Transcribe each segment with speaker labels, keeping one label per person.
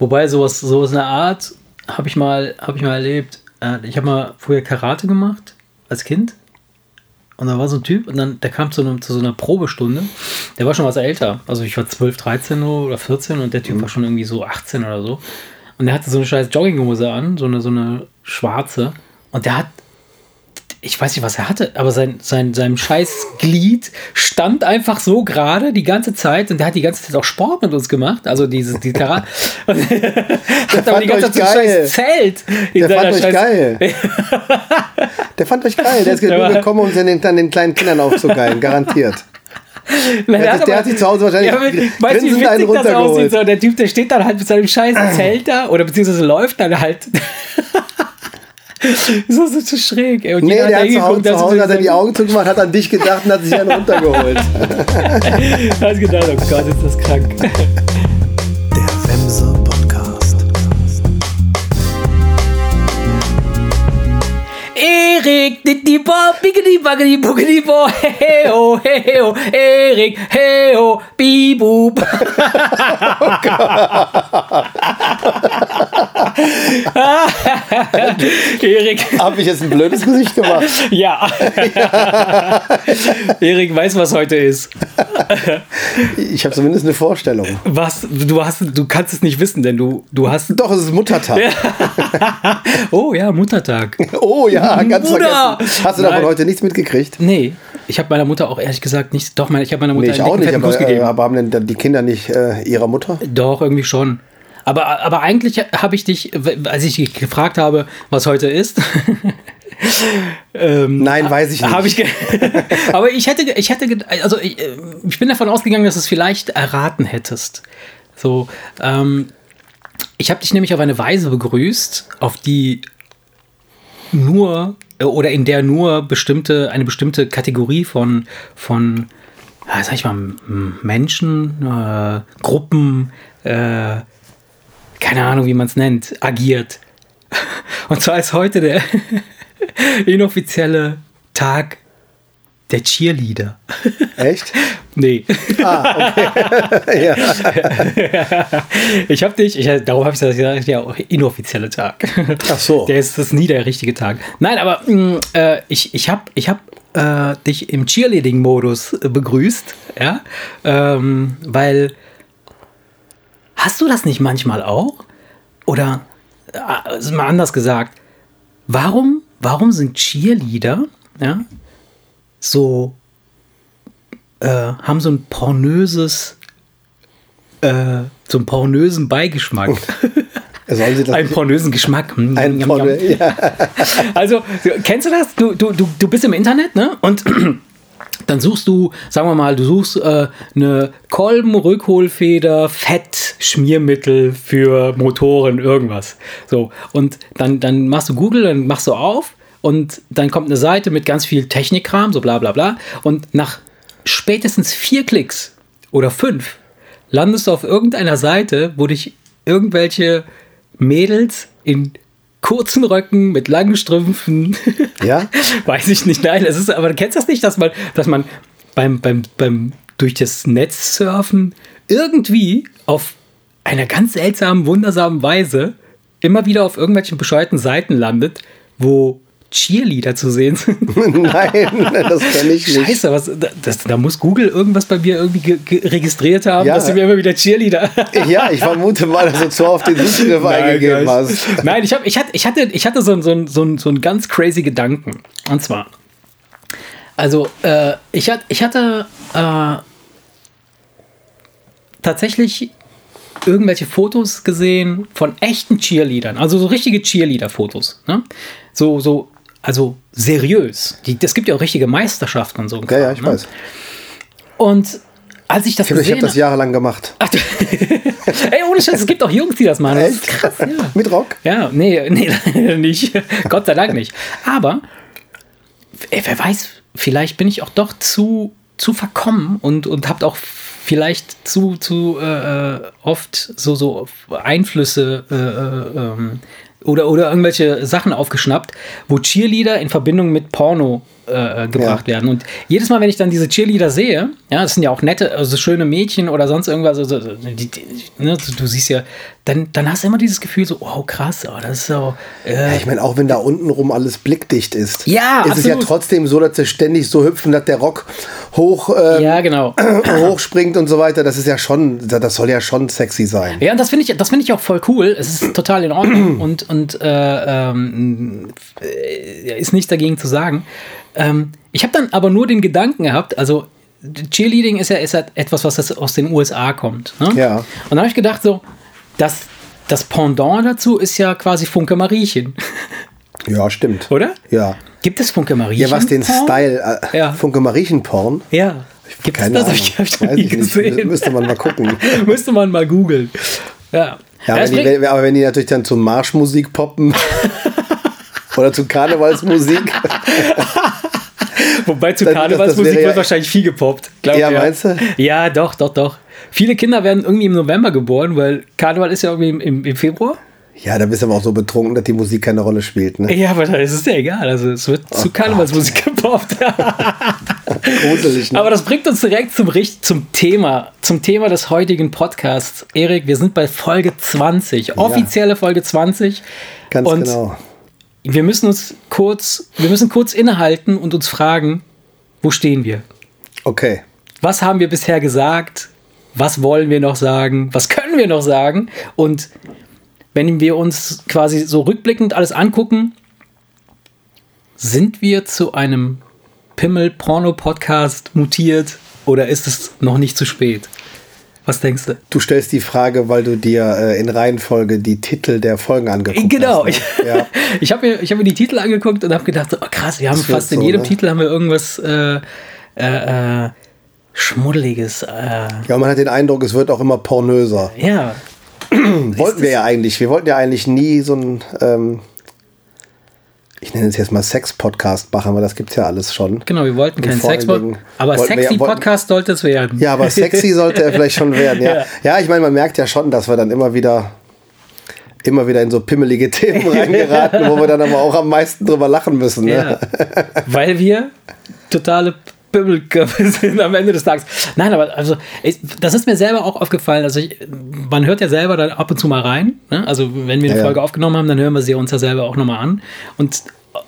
Speaker 1: Wobei sowas, sowas in der Art habe ich mal, habe ich mal erlebt. Äh, Ich habe mal früher Karate gemacht als Kind. Und da war so ein Typ und dann, der kam zu, einem, zu so einer Probestunde. Der war schon was älter. Also ich war 12, 13 oder 14 und der Typ war schon irgendwie so 18 oder so. Und der hatte so eine scheiß Jogginghose an, so eine, so eine schwarze. Und der hat, ich weiß nicht, was er hatte, aber sein, sein, sein scheiß Glied stand einfach so gerade die ganze Zeit und der hat die ganze Zeit auch Sport mit uns gemacht. Also dieses, die Karate. Hat aber die ganze Zeit so ein scheiß Zelt.
Speaker 2: Der fand euch
Speaker 1: scheiß-
Speaker 2: geil. Der fand euch geil. Der ist nur gekommen, um den, dann den kleinen Kindern aufzugeilen. Garantiert.
Speaker 1: Nein,
Speaker 2: Der hat sich- der hat sich zu Hause wahrscheinlich
Speaker 1: aber,
Speaker 2: gr-
Speaker 1: weißt du, wie
Speaker 2: grinsend einen
Speaker 1: witzig das
Speaker 2: runtergeholt.
Speaker 1: aussieht? So, der Typ, der steht dann halt mit seinem scheiß Zelt da oder beziehungsweise läuft dann halt. So, so zu schräg. Ey. Und
Speaker 2: Nee, der
Speaker 1: da
Speaker 2: hat zu Hause, zu
Speaker 1: hat
Speaker 2: Hause
Speaker 1: so
Speaker 2: hat er die Augen zugemacht, hat an dich gedacht und hat sich einen runtergeholt.
Speaker 1: Hast gedacht, oh Gott, ist das krank.
Speaker 3: Der Wemse Podcast.
Speaker 1: Erik, die Bob, biggity buggity buggity bo, hey ho, hey ho, Erik, hey ho, bibub. Erik,
Speaker 2: Habe ich jetzt ein blödes Gesicht gemacht?
Speaker 1: ja. Erik weiß, was heute ist.
Speaker 2: Ich habe zumindest eine Vorstellung.
Speaker 1: Was, du hast, du kannst es nicht wissen, denn du, du hast.
Speaker 2: Doch, es ist Muttertag.
Speaker 1: Oh ja, Muttertag.
Speaker 2: Oh ja, ganz
Speaker 1: Bruder!
Speaker 2: vergessen. Hast du davon
Speaker 1: Nein.
Speaker 2: heute nichts mitgekriegt?
Speaker 1: Nee, ich habe meiner Mutter auch ehrlich gesagt nicht. Doch, meine, ich habe meiner Mutter
Speaker 2: Nee, ich auch nicht, aber, äh,
Speaker 1: gegeben.
Speaker 2: aber haben denn die Kinder nicht äh, ihrer Mutter?
Speaker 1: Doch, irgendwie schon. Aber, aber eigentlich habe ich dich, als ich dich gefragt habe, was heute ist, ähm,
Speaker 2: Nein, weiß ich nicht.
Speaker 1: ich. aber ich hätte, ich hätte, also ich, äh, ich bin davon ausgegangen, dass du es vielleicht erraten hättest. So, ähm, ich habe dich nämlich auf eine Weise begrüßt, auf die nur äh, oder in der nur bestimmte eine bestimmte Kategorie von von sag ich mal Menschen, äh, Gruppen, äh, keine Ahnung, wie man es nennt, agiert. Und zwar ist heute der inoffizielle Tag der Cheerleader.
Speaker 2: Echt?
Speaker 1: Nee.
Speaker 2: Ah, okay. ja.
Speaker 1: Ich habe dich, ich, darum habe ich das gesagt, ja, inoffizielle Tag.
Speaker 2: Ach so.
Speaker 1: Der ist das nie der richtige Tag. Nein, aber mh, äh, ich, ich habe ich hab, äh, dich im Cheerleading-Modus äh, begrüßt, ja, ähm, weil hast du das nicht manchmal auch? Oder also mal anders gesagt, warum, warum sind Cheerleader, ja, so äh, haben so ein pornöses, äh, so einen pornösen Beigeschmack.
Speaker 2: Sollen sie das
Speaker 1: einen pornösen Geschmack. Hm,
Speaker 2: ein
Speaker 1: Yum,
Speaker 2: Porno,
Speaker 1: yum.
Speaker 2: ja.
Speaker 1: Also, kennst du das? Du, du, du, du bist im Internet, ne? Und dann suchst du, sagen wir mal, du suchst äh, eine Kolben-Rückholfeder, Fett, Schmiermittel für Motoren, irgendwas. So, und dann, dann machst du Google, dann machst du auf und dann kommt eine Seite mit ganz viel Technikkram, so bla bla bla. Und nach spätestens vier Klicks oder fünf landest du auf irgendeiner Seite, wo dich irgendwelche Mädels in kurzen Röcken mit langen Strümpfen.
Speaker 2: Ja?
Speaker 1: Weiß ich nicht, nein, es ist, aber du kennst das nicht, dass man, dass man beim, beim, beim durch das Netz surfen irgendwie auf einer ganz seltsamen, wundersamen Weise immer wieder auf irgendwelchen bescheuerten Seiten landet, wo Cheerleader zu sehen sind.
Speaker 2: Nein, das kenne ich nicht.
Speaker 1: Scheiße, was, das, da muss Google irgendwas bei mir irgendwie ge ge registriert haben,
Speaker 2: Ja.
Speaker 1: dass sie mir immer wieder Cheerleader.
Speaker 2: Ja, ich vermute mal, dass du zu oft den Suchbegriff eingegeben hast.
Speaker 1: Nein, ich, hab, ich hatte, ich hatte, ich hatte so, einen- so, so, so einen ganz crazy Gedanken. Und zwar, also äh, ich, hat, ich hatte äh, tatsächlich irgendwelche Fotos gesehen von echten Cheerleadern, also so richtige Cheerleader-Fotos. Ne? So, so, also seriös. Die, es gibt ja auch richtige Meisterschaften und so.
Speaker 2: Ja, ja,
Speaker 1: Kram,
Speaker 2: ich
Speaker 1: ne?
Speaker 2: weiß.
Speaker 1: Und als ich das
Speaker 2: Ich habe
Speaker 1: gesehen
Speaker 2: das jahrelang gemacht.
Speaker 1: Ach, du- Ey, ohne Scheiß, es gibt auch Jungs, die das machen. Das krass, ja.
Speaker 2: Mit Rock?
Speaker 1: Ja, nee, nee, leider nicht. Gott sei Dank nicht. Aber, ey, wer weiß, vielleicht bin ich auch doch zu, zu verkommen und, und habt auch vielleicht zu, zu äh, äh, oft so, so Einflüsse äh, äh, ähm, oder, oder irgendwelche Sachen aufgeschnappt, wo Cheerleader in Verbindung mit Porno äh, gebracht
Speaker 2: Ja.
Speaker 1: werden. Und jedes Mal, wenn ich dann diese Cheerleader sehe, ja, das sind ja auch nette, also schöne Mädchen oder sonst irgendwas, also, die, die, ne, du, siehst ja, dann, dann hast du immer dieses Gefühl so, oh krass, oh, das ist so, äh,
Speaker 2: Ja, ich meine, auch wenn da unten rum alles blickdicht ist,
Speaker 1: Ja,
Speaker 2: ist es ja
Speaker 1: absolut.
Speaker 2: trotzdem so, dass sie ständig so hüpfen, dass der Rock hoch, ähm,
Speaker 1: ja, genau.
Speaker 2: hochspringt und so weiter. Das ist ja schon, das soll ja schon sexy sein.
Speaker 1: Ja, und das finde ich, das finde ich auch voll cool. Es ist total in Ordnung und, und äh, ähm, äh, ist nichts dagegen zu sagen. Ähm, ich habe dann aber nur den Gedanken gehabt, also Cheerleading ist ja, ist ja etwas, was aus den USA kommt. Ne?
Speaker 2: Ja.
Speaker 1: Und dann habe ich gedacht, so, das, das Pendant dazu ist ja quasi Funke Mariechen,
Speaker 2: Ja, stimmt.
Speaker 1: oder?
Speaker 2: Ja.
Speaker 1: Gibt es Funke Mariechen?
Speaker 2: Ja, was den
Speaker 1: Porn?
Speaker 2: Style, äh,
Speaker 1: Ja.
Speaker 2: Funke Mariechenporn.
Speaker 1: Ja. Gibt es
Speaker 2: Keine
Speaker 1: das? Hab
Speaker 2: Ahnung.
Speaker 1: ich, hab ich noch
Speaker 2: Weiß
Speaker 1: nie
Speaker 2: nicht.
Speaker 1: gesehen.
Speaker 2: Müsste man mal gucken.
Speaker 1: Müsste man mal googeln. Ja.
Speaker 2: Ja,
Speaker 1: es
Speaker 2: wenn die, wenn, aber wenn die natürlich dann zu Marschmusik poppen oder zu Karnevalsmusik.
Speaker 1: Wobei zu
Speaker 2: Das- das- das
Speaker 1: Karnevalsmusik
Speaker 2: wäre ja-
Speaker 1: wird wahrscheinlich viel gepoppt. glaub
Speaker 2: Ja,
Speaker 1: mir.
Speaker 2: meinst du?
Speaker 1: Ja, doch, doch, doch. Viele Kinder werden irgendwie im November geboren, weil Karneval ist ja irgendwie im, im Februar.
Speaker 2: Ja, da bist du aber auch so betrunken, dass die Musik keine Rolle spielt. Ne?
Speaker 1: Ja, aber das ist ja egal. Also es wird zu Karnevalsmusik gepoppt.
Speaker 2: Gruselig, ne?
Speaker 1: aber das bringt uns direkt zum, Richt- zum Thema, zum Thema des heutigen Podcasts. Erik, wir sind bei Folge 20, offizielle Folge 20.
Speaker 2: Ganz
Speaker 1: und
Speaker 2: genau.
Speaker 1: wir müssen uns kurz, wir müssen kurz innehalten und uns fragen, wo stehen wir?
Speaker 2: Okay.
Speaker 1: was haben wir bisher gesagt, was wollen wir noch sagen, was können wir noch sagen und wenn wir uns quasi so rückblickend alles angucken, sind wir zu einem Pimmel-Porno-Podcast mutiert oder ist es noch nicht zu spät? Was denkst du?
Speaker 2: Du stellst die Frage, weil du dir äh, in Reihenfolge die Titel der Folgen angeguckt
Speaker 1: Genau,
Speaker 2: hast.
Speaker 1: ich,
Speaker 2: Ne? Ja.
Speaker 1: ich habe mir, ich hab mir die Titel angeguckt und habe gedacht, oh krass, wir haben
Speaker 2: Das
Speaker 1: fast in
Speaker 2: so,
Speaker 1: jedem
Speaker 2: ne?
Speaker 1: Titel haben wir irgendwas äh, äh, äh, Schmuddeliges. Äh,
Speaker 2: ja, man hat den Eindruck, es wird auch immer pornöser.
Speaker 1: ja,
Speaker 2: Wollten wir ja eigentlich. Wir wollten ja eigentlich nie so ein, ähm, ich nenne es jetzt mal Sex-Podcast machen, aber das gibt es ja alles schon.
Speaker 1: Genau, wir wollten keinen
Speaker 2: vor allen
Speaker 1: Sex,
Speaker 2: Dingen
Speaker 1: aber
Speaker 2: wollten wir ja-
Speaker 1: sexy
Speaker 2: wollten-
Speaker 1: Podcast sollte es werden.
Speaker 2: Ja, aber sexy sollte er vielleicht schon werden. Ja,
Speaker 1: Ja.
Speaker 2: ja. ich meine, man merkt ja schon, dass wir dann immer wieder immer wieder in so pimmelige Themen reingeraten, wo wir dann aber auch am meisten drüber lachen müssen. Ne?
Speaker 1: Ja. Weil wir totale Pimmelköpfe sind am Ende des Tages. Nein, aber also ich, das ist mir selber auch aufgefallen. Also ich, man hört ja selber dann ab und zu mal rein. Ne? Also wenn wir eine
Speaker 2: Ja, ja.
Speaker 1: Folge aufgenommen haben, dann hören wir sie uns ja selber auch nochmal an. Und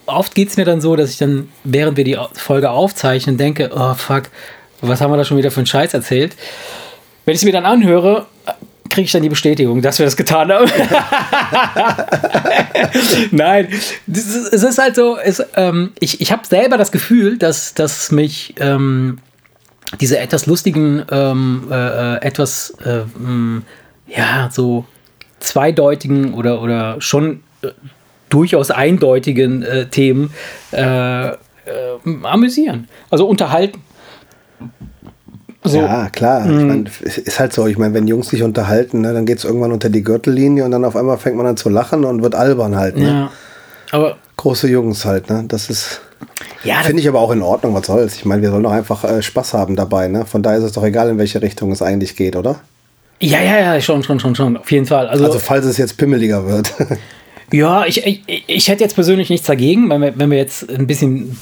Speaker 1: oft geht es mir dann so, dass ich dann, während wir die Folge aufzeichnen, denke, oh fuck, was haben wir da schon wieder für einen Scheiß erzählt? Wenn ich es mir dann anhöre, kriege ich dann die Bestätigung, dass wir das getan haben. Nein, es ist halt so, es, ähm, ich, ich habe selber das Gefühl, dass, dass mich ähm, diese etwas lustigen, ähm, äh, etwas, äh, mh, ja, so zweideutigen oder, oder schon äh, durchaus eindeutigen äh, Themen äh, äh, amüsieren. Also unterhalten. So,
Speaker 2: Ja, klar. Ich meine, es ist halt so. Ich meine, wenn Jungs sich unterhalten, ne, dann geht es irgendwann unter die Gürtellinie und dann auf einmal fängt man an zu lachen und wird albern halt. Ne?
Speaker 1: ja. Aber
Speaker 2: Große Jungs halt. Ne? Das ist.
Speaker 1: ja,
Speaker 2: Finde ich aber auch in Ordnung, was soll's. Ich meine, wir sollen doch einfach äh, Spaß haben dabei. Ne? Von daher ist es doch egal, in welche Richtung es eigentlich geht, oder?
Speaker 1: ja, ja, ja, schon, schon, schon, schon, auf jeden Fall. Also,
Speaker 2: Also, falls es jetzt pimmeliger wird.
Speaker 1: Ja, ich, ich, ich hätte jetzt persönlich nichts dagegen, wenn wir, wenn wir jetzt ein bisschen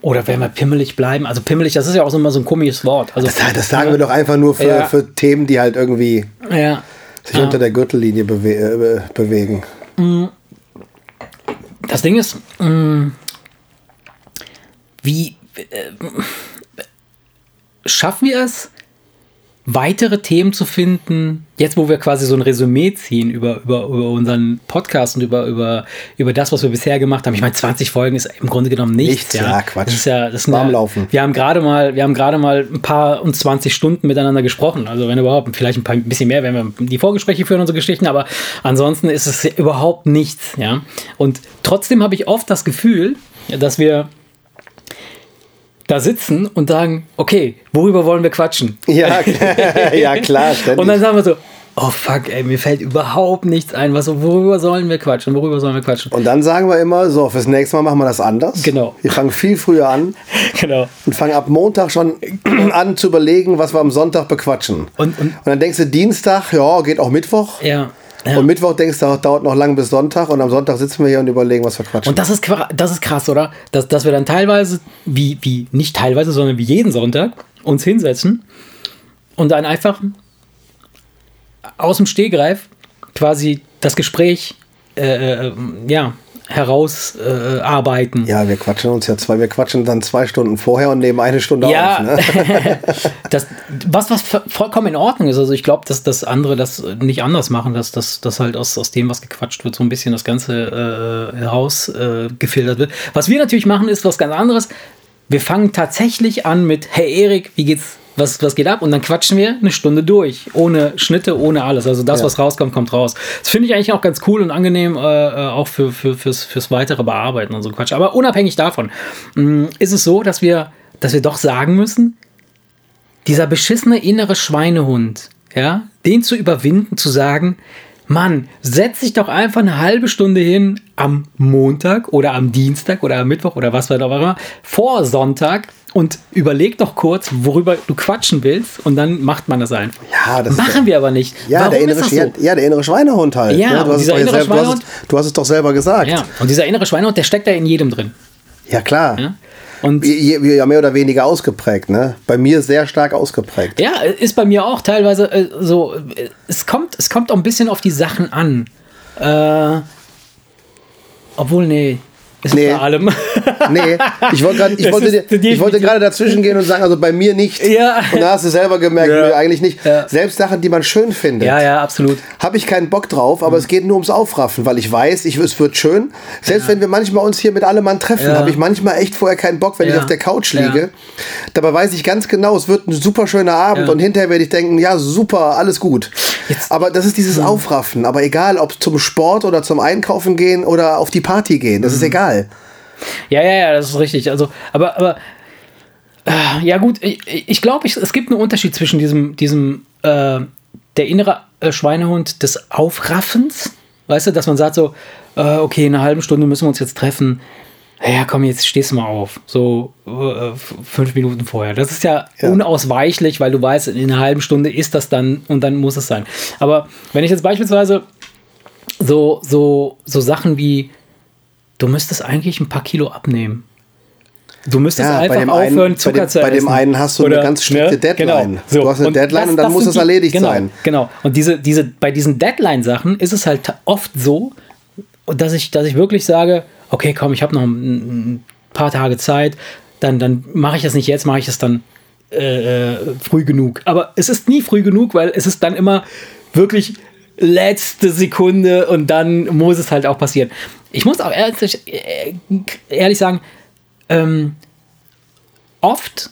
Speaker 1: oder wenn wir pimmelig bleiben. Also pimmelig, das ist ja auch so immer so ein komisches Wort. Also,
Speaker 2: Das, das sagen wir doch einfach nur für,
Speaker 1: Ja.
Speaker 2: für Themen, die halt irgendwie
Speaker 1: ja.
Speaker 2: sich unter der Gürtellinie bewe äh, bewegen.
Speaker 1: Das Ding ist, mh, wie äh, schaffen wir es, weitere Themen zu finden, jetzt wo wir quasi so ein Resümee ziehen über, über, über unseren Podcast und über, über, über das, was wir bisher gemacht haben. Ich meine, 20 Folgen ist im Grunde genommen nichts.
Speaker 2: Nichts, ja, Quatsch.
Speaker 1: Das ist ja, das sind
Speaker 2: Warmlaufen.
Speaker 1: Ja, wir haben gerade mal, wir haben gerade mal ein paar und 20 Stunden miteinander gesprochen. Also wenn überhaupt, vielleicht ein, paar, ein bisschen mehr, wenn wir die Vorgespräche führen und so Geschichten, aber ansonsten ist es überhaupt nichts, ja. Und trotzdem habe ich oft das Gefühl, ja, dass wir da sitzen und sagen, okay, worüber wollen wir quatschen?
Speaker 2: Ja, ja klar, ständig.
Speaker 1: Und dann sagen wir so, oh fuck, ey, mir fällt überhaupt nichts ein. Was, worüber sollen wir quatschen? Worüber sollen wir quatschen?
Speaker 2: Und dann sagen wir immer, so, fürs nächste Mal machen wir das anders.
Speaker 1: Genau.
Speaker 2: Wir fangen viel früher an
Speaker 1: Genau.
Speaker 2: und fangen ab Montag schon an zu überlegen, was wir am Sonntag bequatschen.
Speaker 1: Und, und
Speaker 2: Und dann denkst du, Dienstag, ja, geht auch Mittwoch.
Speaker 1: ja.
Speaker 2: Und Mittwoch denkst du, dauert noch lang bis Sonntag und am Sonntag sitzen wir hier und überlegen, was wir quatschen.
Speaker 1: Und das ist, das ist krass, oder? Dass, dass wir dann teilweise, wie, wie, nicht teilweise, sondern wie jeden Sonntag uns hinsetzen und dann einfach aus dem Stehgreif quasi das Gespräch äh, äh, ja, herausarbeiten. Äh,
Speaker 2: ja, wir quatschen uns ja zwei, wir quatschen dann zwei Stunden vorher und nehmen eine Stunde
Speaker 1: Ja,
Speaker 2: auf. Ne?
Speaker 1: das, was, was vo- vollkommen in Ordnung ist. Also ich glaube, dass das andere das nicht anders machen, dass das dass halt aus, aus dem, was gequatscht wird, so ein bisschen das Ganze äh, herausgefiltert äh, wird. Was wir natürlich machen, ist was ganz anderes. Wir fangen tatsächlich an mit, hey Erik, wie geht's? Was, was geht ab? Und dann quatschen wir eine Stunde durch. Ohne Schnitte, ohne alles. Also das,
Speaker 2: Ja.
Speaker 1: was rauskommt, kommt raus. Das finde ich eigentlich auch ganz cool und angenehm, äh, äh, auch für, für, fürs, fürs weitere Bearbeiten und so Quatsch. Aber unabhängig davon mh, ist es so, dass wir, dass wir doch sagen müssen, dieser beschissene innere Schweinehund, ja, den zu überwinden, zu sagen, Mann, setz dich doch einfach eine halbe Stunde hin am Montag oder am Dienstag oder am Mittwoch oder was auch immer, vor Sonntag und überleg doch kurz, worüber du quatschen willst und dann macht man das einfach.
Speaker 2: Ja, das
Speaker 1: Machen wir aber nicht.
Speaker 2: Ja,
Speaker 1: Warum
Speaker 2: der innere,
Speaker 1: so?
Speaker 2: ja, der innere Schweinehund halt.
Speaker 1: Ja,
Speaker 2: ne? du, hast es
Speaker 1: dieser innere
Speaker 2: selber, du, hast,
Speaker 1: Schweinehund-
Speaker 2: es- du hast es doch selber gesagt.
Speaker 1: Ja, und dieser innere Schweinehund, der steckt da in jedem drin.
Speaker 2: Ja, klar.
Speaker 1: Ja? Und
Speaker 2: Ja, mehr oder weniger ausgeprägt, ne? Bei mir sehr stark ausgeprägt.
Speaker 1: Ja, ist bei mir auch teilweise äh, so. äh, Es kommt, es kommt auch ein bisschen auf die Sachen an. Äh, obwohl, nee. Ist
Speaker 2: Nee.
Speaker 1: bei allem.
Speaker 2: Nee, ich wollte gerade ich
Speaker 1: Das
Speaker 2: wollte, ich gerade dazwischen gehen und sagen, also bei mir nicht.
Speaker 1: Ja.
Speaker 2: Und da hast du selber gemerkt,
Speaker 1: Ja.
Speaker 2: nö, eigentlich nicht.
Speaker 1: Ja.
Speaker 2: Selbst Sachen, die man schön findet.
Speaker 1: ja, ja, absolut.
Speaker 2: Habe ich keinen Bock drauf, aber es geht nur ums Aufraffen, weil ich weiß, ich, es wird schön. Selbst wenn wir manchmal uns hier mit allem Mann treffen,
Speaker 1: Ja.
Speaker 2: habe ich manchmal echt vorher keinen Bock, wenn
Speaker 1: Ja.
Speaker 2: ich auf der Couch
Speaker 1: Ja.
Speaker 2: liege. Dabei weiß ich ganz genau, es wird ein super schöner Abend
Speaker 1: Ja.
Speaker 2: und hinterher werde ich denken, ja, super, alles gut.
Speaker 1: Jetzt-
Speaker 2: aber das ist dieses Aufraffen. Aber egal, ob zum Sport oder zum Einkaufen gehen oder auf die Party gehen, das ist egal.
Speaker 1: Ja, ja, ja, das ist richtig. Also, aber, aber äh, ja gut, ich, ich glaube, es gibt einen Unterschied zwischen diesem, diesem äh, der innere äh, Schweinehund des Aufraffens, weißt du, dass man sagt so, äh, okay, in einer halben Stunde müssen wir uns jetzt treffen. Ja, komm, jetzt stehst du mal auf. So äh, fünf Minuten vorher. Das ist ja,
Speaker 2: Ja.
Speaker 1: unausweichlich, weil du weißt, in einer halben Stunde ist das dann und dann muss es sein. Aber wenn ich jetzt beispielsweise so, so, so Sachen wie, du müsstest eigentlich ein paar Kilo abnehmen. Du müsstest
Speaker 2: Ja, bei
Speaker 1: einfach aufhören,
Speaker 2: einen- bei
Speaker 1: Zucker
Speaker 2: dem-
Speaker 1: zu
Speaker 2: bei dem
Speaker 1: essen.
Speaker 2: einen hast du eine ganz strikte Deadline.
Speaker 1: Genau.
Speaker 2: Du hast eine Deadline und dann muss es erledigt
Speaker 1: genau,
Speaker 2: sein.
Speaker 1: Genau. Und diese, diese, bei diesen Deadline-Sachen ist es halt oft so, dass ich, dass ich wirklich sage, okay, komm, ich habe noch ein, ein paar Tage Zeit, dann, dann mache ich das nicht jetzt, mache ich das dann äh, äh, früh genug. Aber es ist nie früh genug, weil es ist dann immer wirklich letzte Sekunde und dann muss es halt auch passieren. Ich muss auch ehrlich, äh, ehrlich sagen, ähm, oft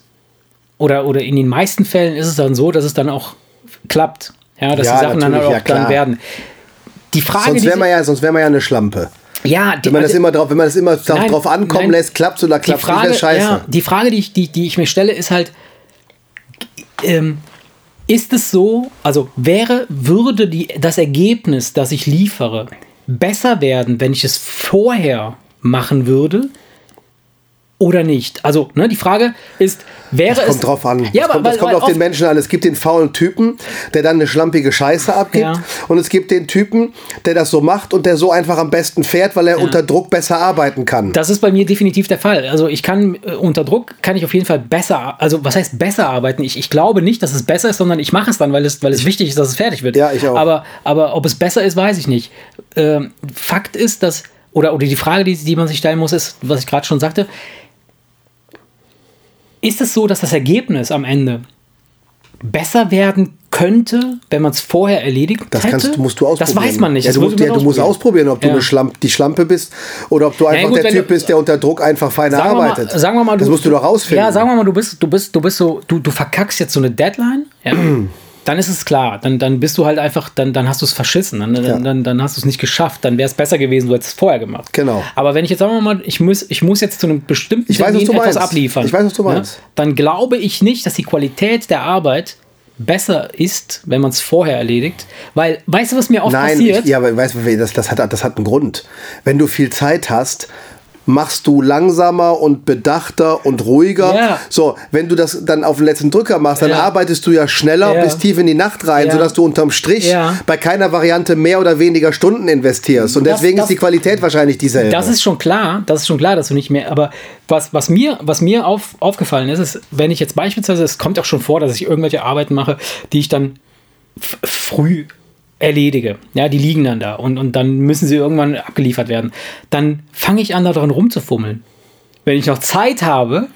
Speaker 1: oder, oder in den meisten Fällen ist es dann so, dass es dann auch klappt. Ja, dass
Speaker 2: Ja,
Speaker 1: die Sachen dann auch
Speaker 2: ja,
Speaker 1: dann werden. Die Frage,
Speaker 2: Sonst
Speaker 1: die
Speaker 2: wäre man, ja, sonst wär man ja eine Schlampe.
Speaker 1: ja, die,
Speaker 2: Wenn man das immer drauf, wenn man das immer
Speaker 1: Nein,
Speaker 2: drauf ankommen
Speaker 1: nein.
Speaker 2: lässt, klappt oder
Speaker 1: die
Speaker 2: klappt nicht,
Speaker 1: Frage,
Speaker 2: wäre scheiße.
Speaker 1: ja, die Frage, die ich, die, die ich mir stelle, ist halt, ähm, ist es so, also wäre, würde die, das Ergebnis, das ich liefere, besser werden, wenn ich es vorher machen würde oder nicht? Also, ne, die Frage ist, wäre
Speaker 2: Das
Speaker 1: es.
Speaker 2: kommt drauf an.
Speaker 1: Ja,
Speaker 2: das
Speaker 1: aber
Speaker 2: kommt, das
Speaker 1: weil-
Speaker 2: kommt
Speaker 1: weil
Speaker 2: auf den Menschen an. Es gibt den faulen Typen, der dann eine schlampige Scheiße abgibt.
Speaker 1: Ja.
Speaker 2: Und es gibt den Typen, der das so macht und der so einfach am besten fährt, weil er unter Druck besser arbeiten kann.
Speaker 1: Das ist bei mir definitiv der Fall. Also ich kann äh, unter Druck kann ich auf jeden Fall besser, also was heißt besser arbeiten? Ich, ich glaube nicht, dass es besser ist, sondern ich mache es dann, weil es, weil es wichtig ist, dass es fertig wird.
Speaker 2: Ja, ich auch.
Speaker 1: Aber, aber ob es besser ist, weiß ich nicht. Ähm, Fakt ist, dass, oder, oder die Frage, die, die man sich stellen muss, ist, was ich gerade schon sagte, ist es so, dass das Ergebnis am Ende besser werden könnte, wenn man es vorher erledigt
Speaker 2: Das
Speaker 1: hätte?
Speaker 2: kannst, musst du ausprobieren.
Speaker 1: Das weiß man nicht.
Speaker 2: Ja, du,
Speaker 1: muss
Speaker 2: musst, ja, du musst ausprobieren, ob du
Speaker 1: Ja.
Speaker 2: eine Schlamp, die Schlampe bist oder ob du einfach
Speaker 1: gut,
Speaker 2: der Typ
Speaker 1: du-
Speaker 2: bist, der unter Druck einfach feiner
Speaker 1: sagen
Speaker 2: arbeitet.
Speaker 1: Mal, sagen wir mal,
Speaker 2: das musst du doch rausfinden.
Speaker 1: Ja, sagen wir mal, du bist, du bist, du bist so, du, du verkackst jetzt so eine Deadline, dann ist es klar. Dann, dann bist du halt einfach, dann, dann hast du es verschissen, dann,
Speaker 2: Ja.
Speaker 1: dann, dann, hast du es nicht geschafft, dann wäre es besser gewesen, du hättest es vorher gemacht.
Speaker 2: Genau.
Speaker 1: Aber wenn ich jetzt sagen wir mal, ich muss, ich muss jetzt zu einem bestimmten
Speaker 2: Ich weiß, was du
Speaker 1: etwas
Speaker 2: meinst.
Speaker 1: abliefern.
Speaker 2: Ich weiß, was du
Speaker 1: ja,
Speaker 2: meinst.
Speaker 1: dann glaube ich nicht, dass die Qualität der Arbeit besser ist, wenn man es vorher erledigt. Weil, weißt du, was mir oft
Speaker 2: Nein,
Speaker 1: passiert?
Speaker 2: ich, ja, aber weißt du, das, das, hat, das hat einen Grund. Wenn du viel Zeit hast, machst du langsamer und bedachter und ruhiger.
Speaker 1: Ja.
Speaker 2: So, wenn du das dann auf den letzten Drücker machst, dann
Speaker 1: Ja.
Speaker 2: arbeitest du ja schneller
Speaker 1: Ja.
Speaker 2: bis tief in die Nacht rein,
Speaker 1: Ja.
Speaker 2: sodass du unterm Strich bei keiner Variante mehr oder weniger Stunden investierst. Und
Speaker 1: Das-
Speaker 2: deswegen
Speaker 1: das-
Speaker 2: ist die Qualität wahrscheinlich dieselbe.
Speaker 1: Das ist schon klar, das ist schon klar, dass du nicht mehr, aber was, was mir, was mir auf, aufgefallen ist, ist, wenn ich jetzt beispielsweise, es kommt auch schon vor, dass ich irgendwelche Arbeiten mache, die ich dann früh erledige. Ja, die liegen dann da und, und dann müssen sie irgendwann abgeliefert werden. Dann fange ich an, da dran rumzufummeln. Wenn ich noch Zeit habe,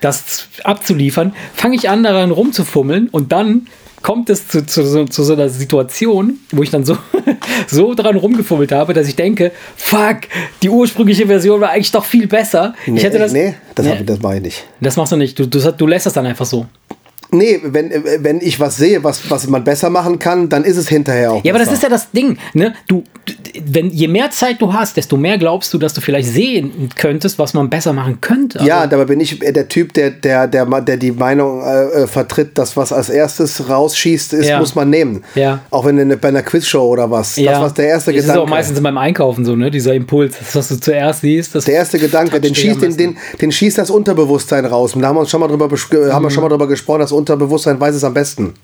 Speaker 1: das abzuliefern, fange ich an, daran rumzufummeln und dann kommt es zu, zu, so- zu so einer Situation, wo ich dann so, so dran rumgefummelt habe, dass ich denke, fuck, die ursprüngliche Version war eigentlich doch viel besser.
Speaker 2: nee,
Speaker 1: ich hätte das,
Speaker 2: nee, das,
Speaker 1: Nee,
Speaker 2: hab- das mache ich nicht.
Speaker 1: das machst du nicht. Du, du, du lässt das dann einfach so.
Speaker 2: Nee, wenn, äh, wenn ich was sehe, was, was man besser machen kann, dann ist es hinterher auch
Speaker 1: Ja, aber das
Speaker 2: besser.
Speaker 1: ist ja das Ding. Ne? Du, wenn, je mehr Zeit du hast, desto mehr glaubst du, dass du vielleicht sehen könntest, was man besser machen könnte. Also,
Speaker 2: Ja, dabei bin ich der Typ, der, der, der, der die Meinung äh, äh, vertritt, dass was als erstes rausschießt, ist,
Speaker 1: Ja.
Speaker 2: muss man nehmen.
Speaker 1: Ja.
Speaker 2: Auch wenn in, bei einer Quizshow oder was.
Speaker 1: ja.
Speaker 2: Das war der erste
Speaker 1: das
Speaker 2: Gedanke.
Speaker 1: ist auch meistens beim Einkaufen so, ne? Dieser Impuls, das, was du zuerst siehst. Das
Speaker 2: der erste Gedanke, den schießt, den, den, den schießt das Unterbewusstsein raus. Und da haben wir uns schon mal drüber, haben wir schon mal drüber gesprochen, das Unterbewusstsein weiß es am besten.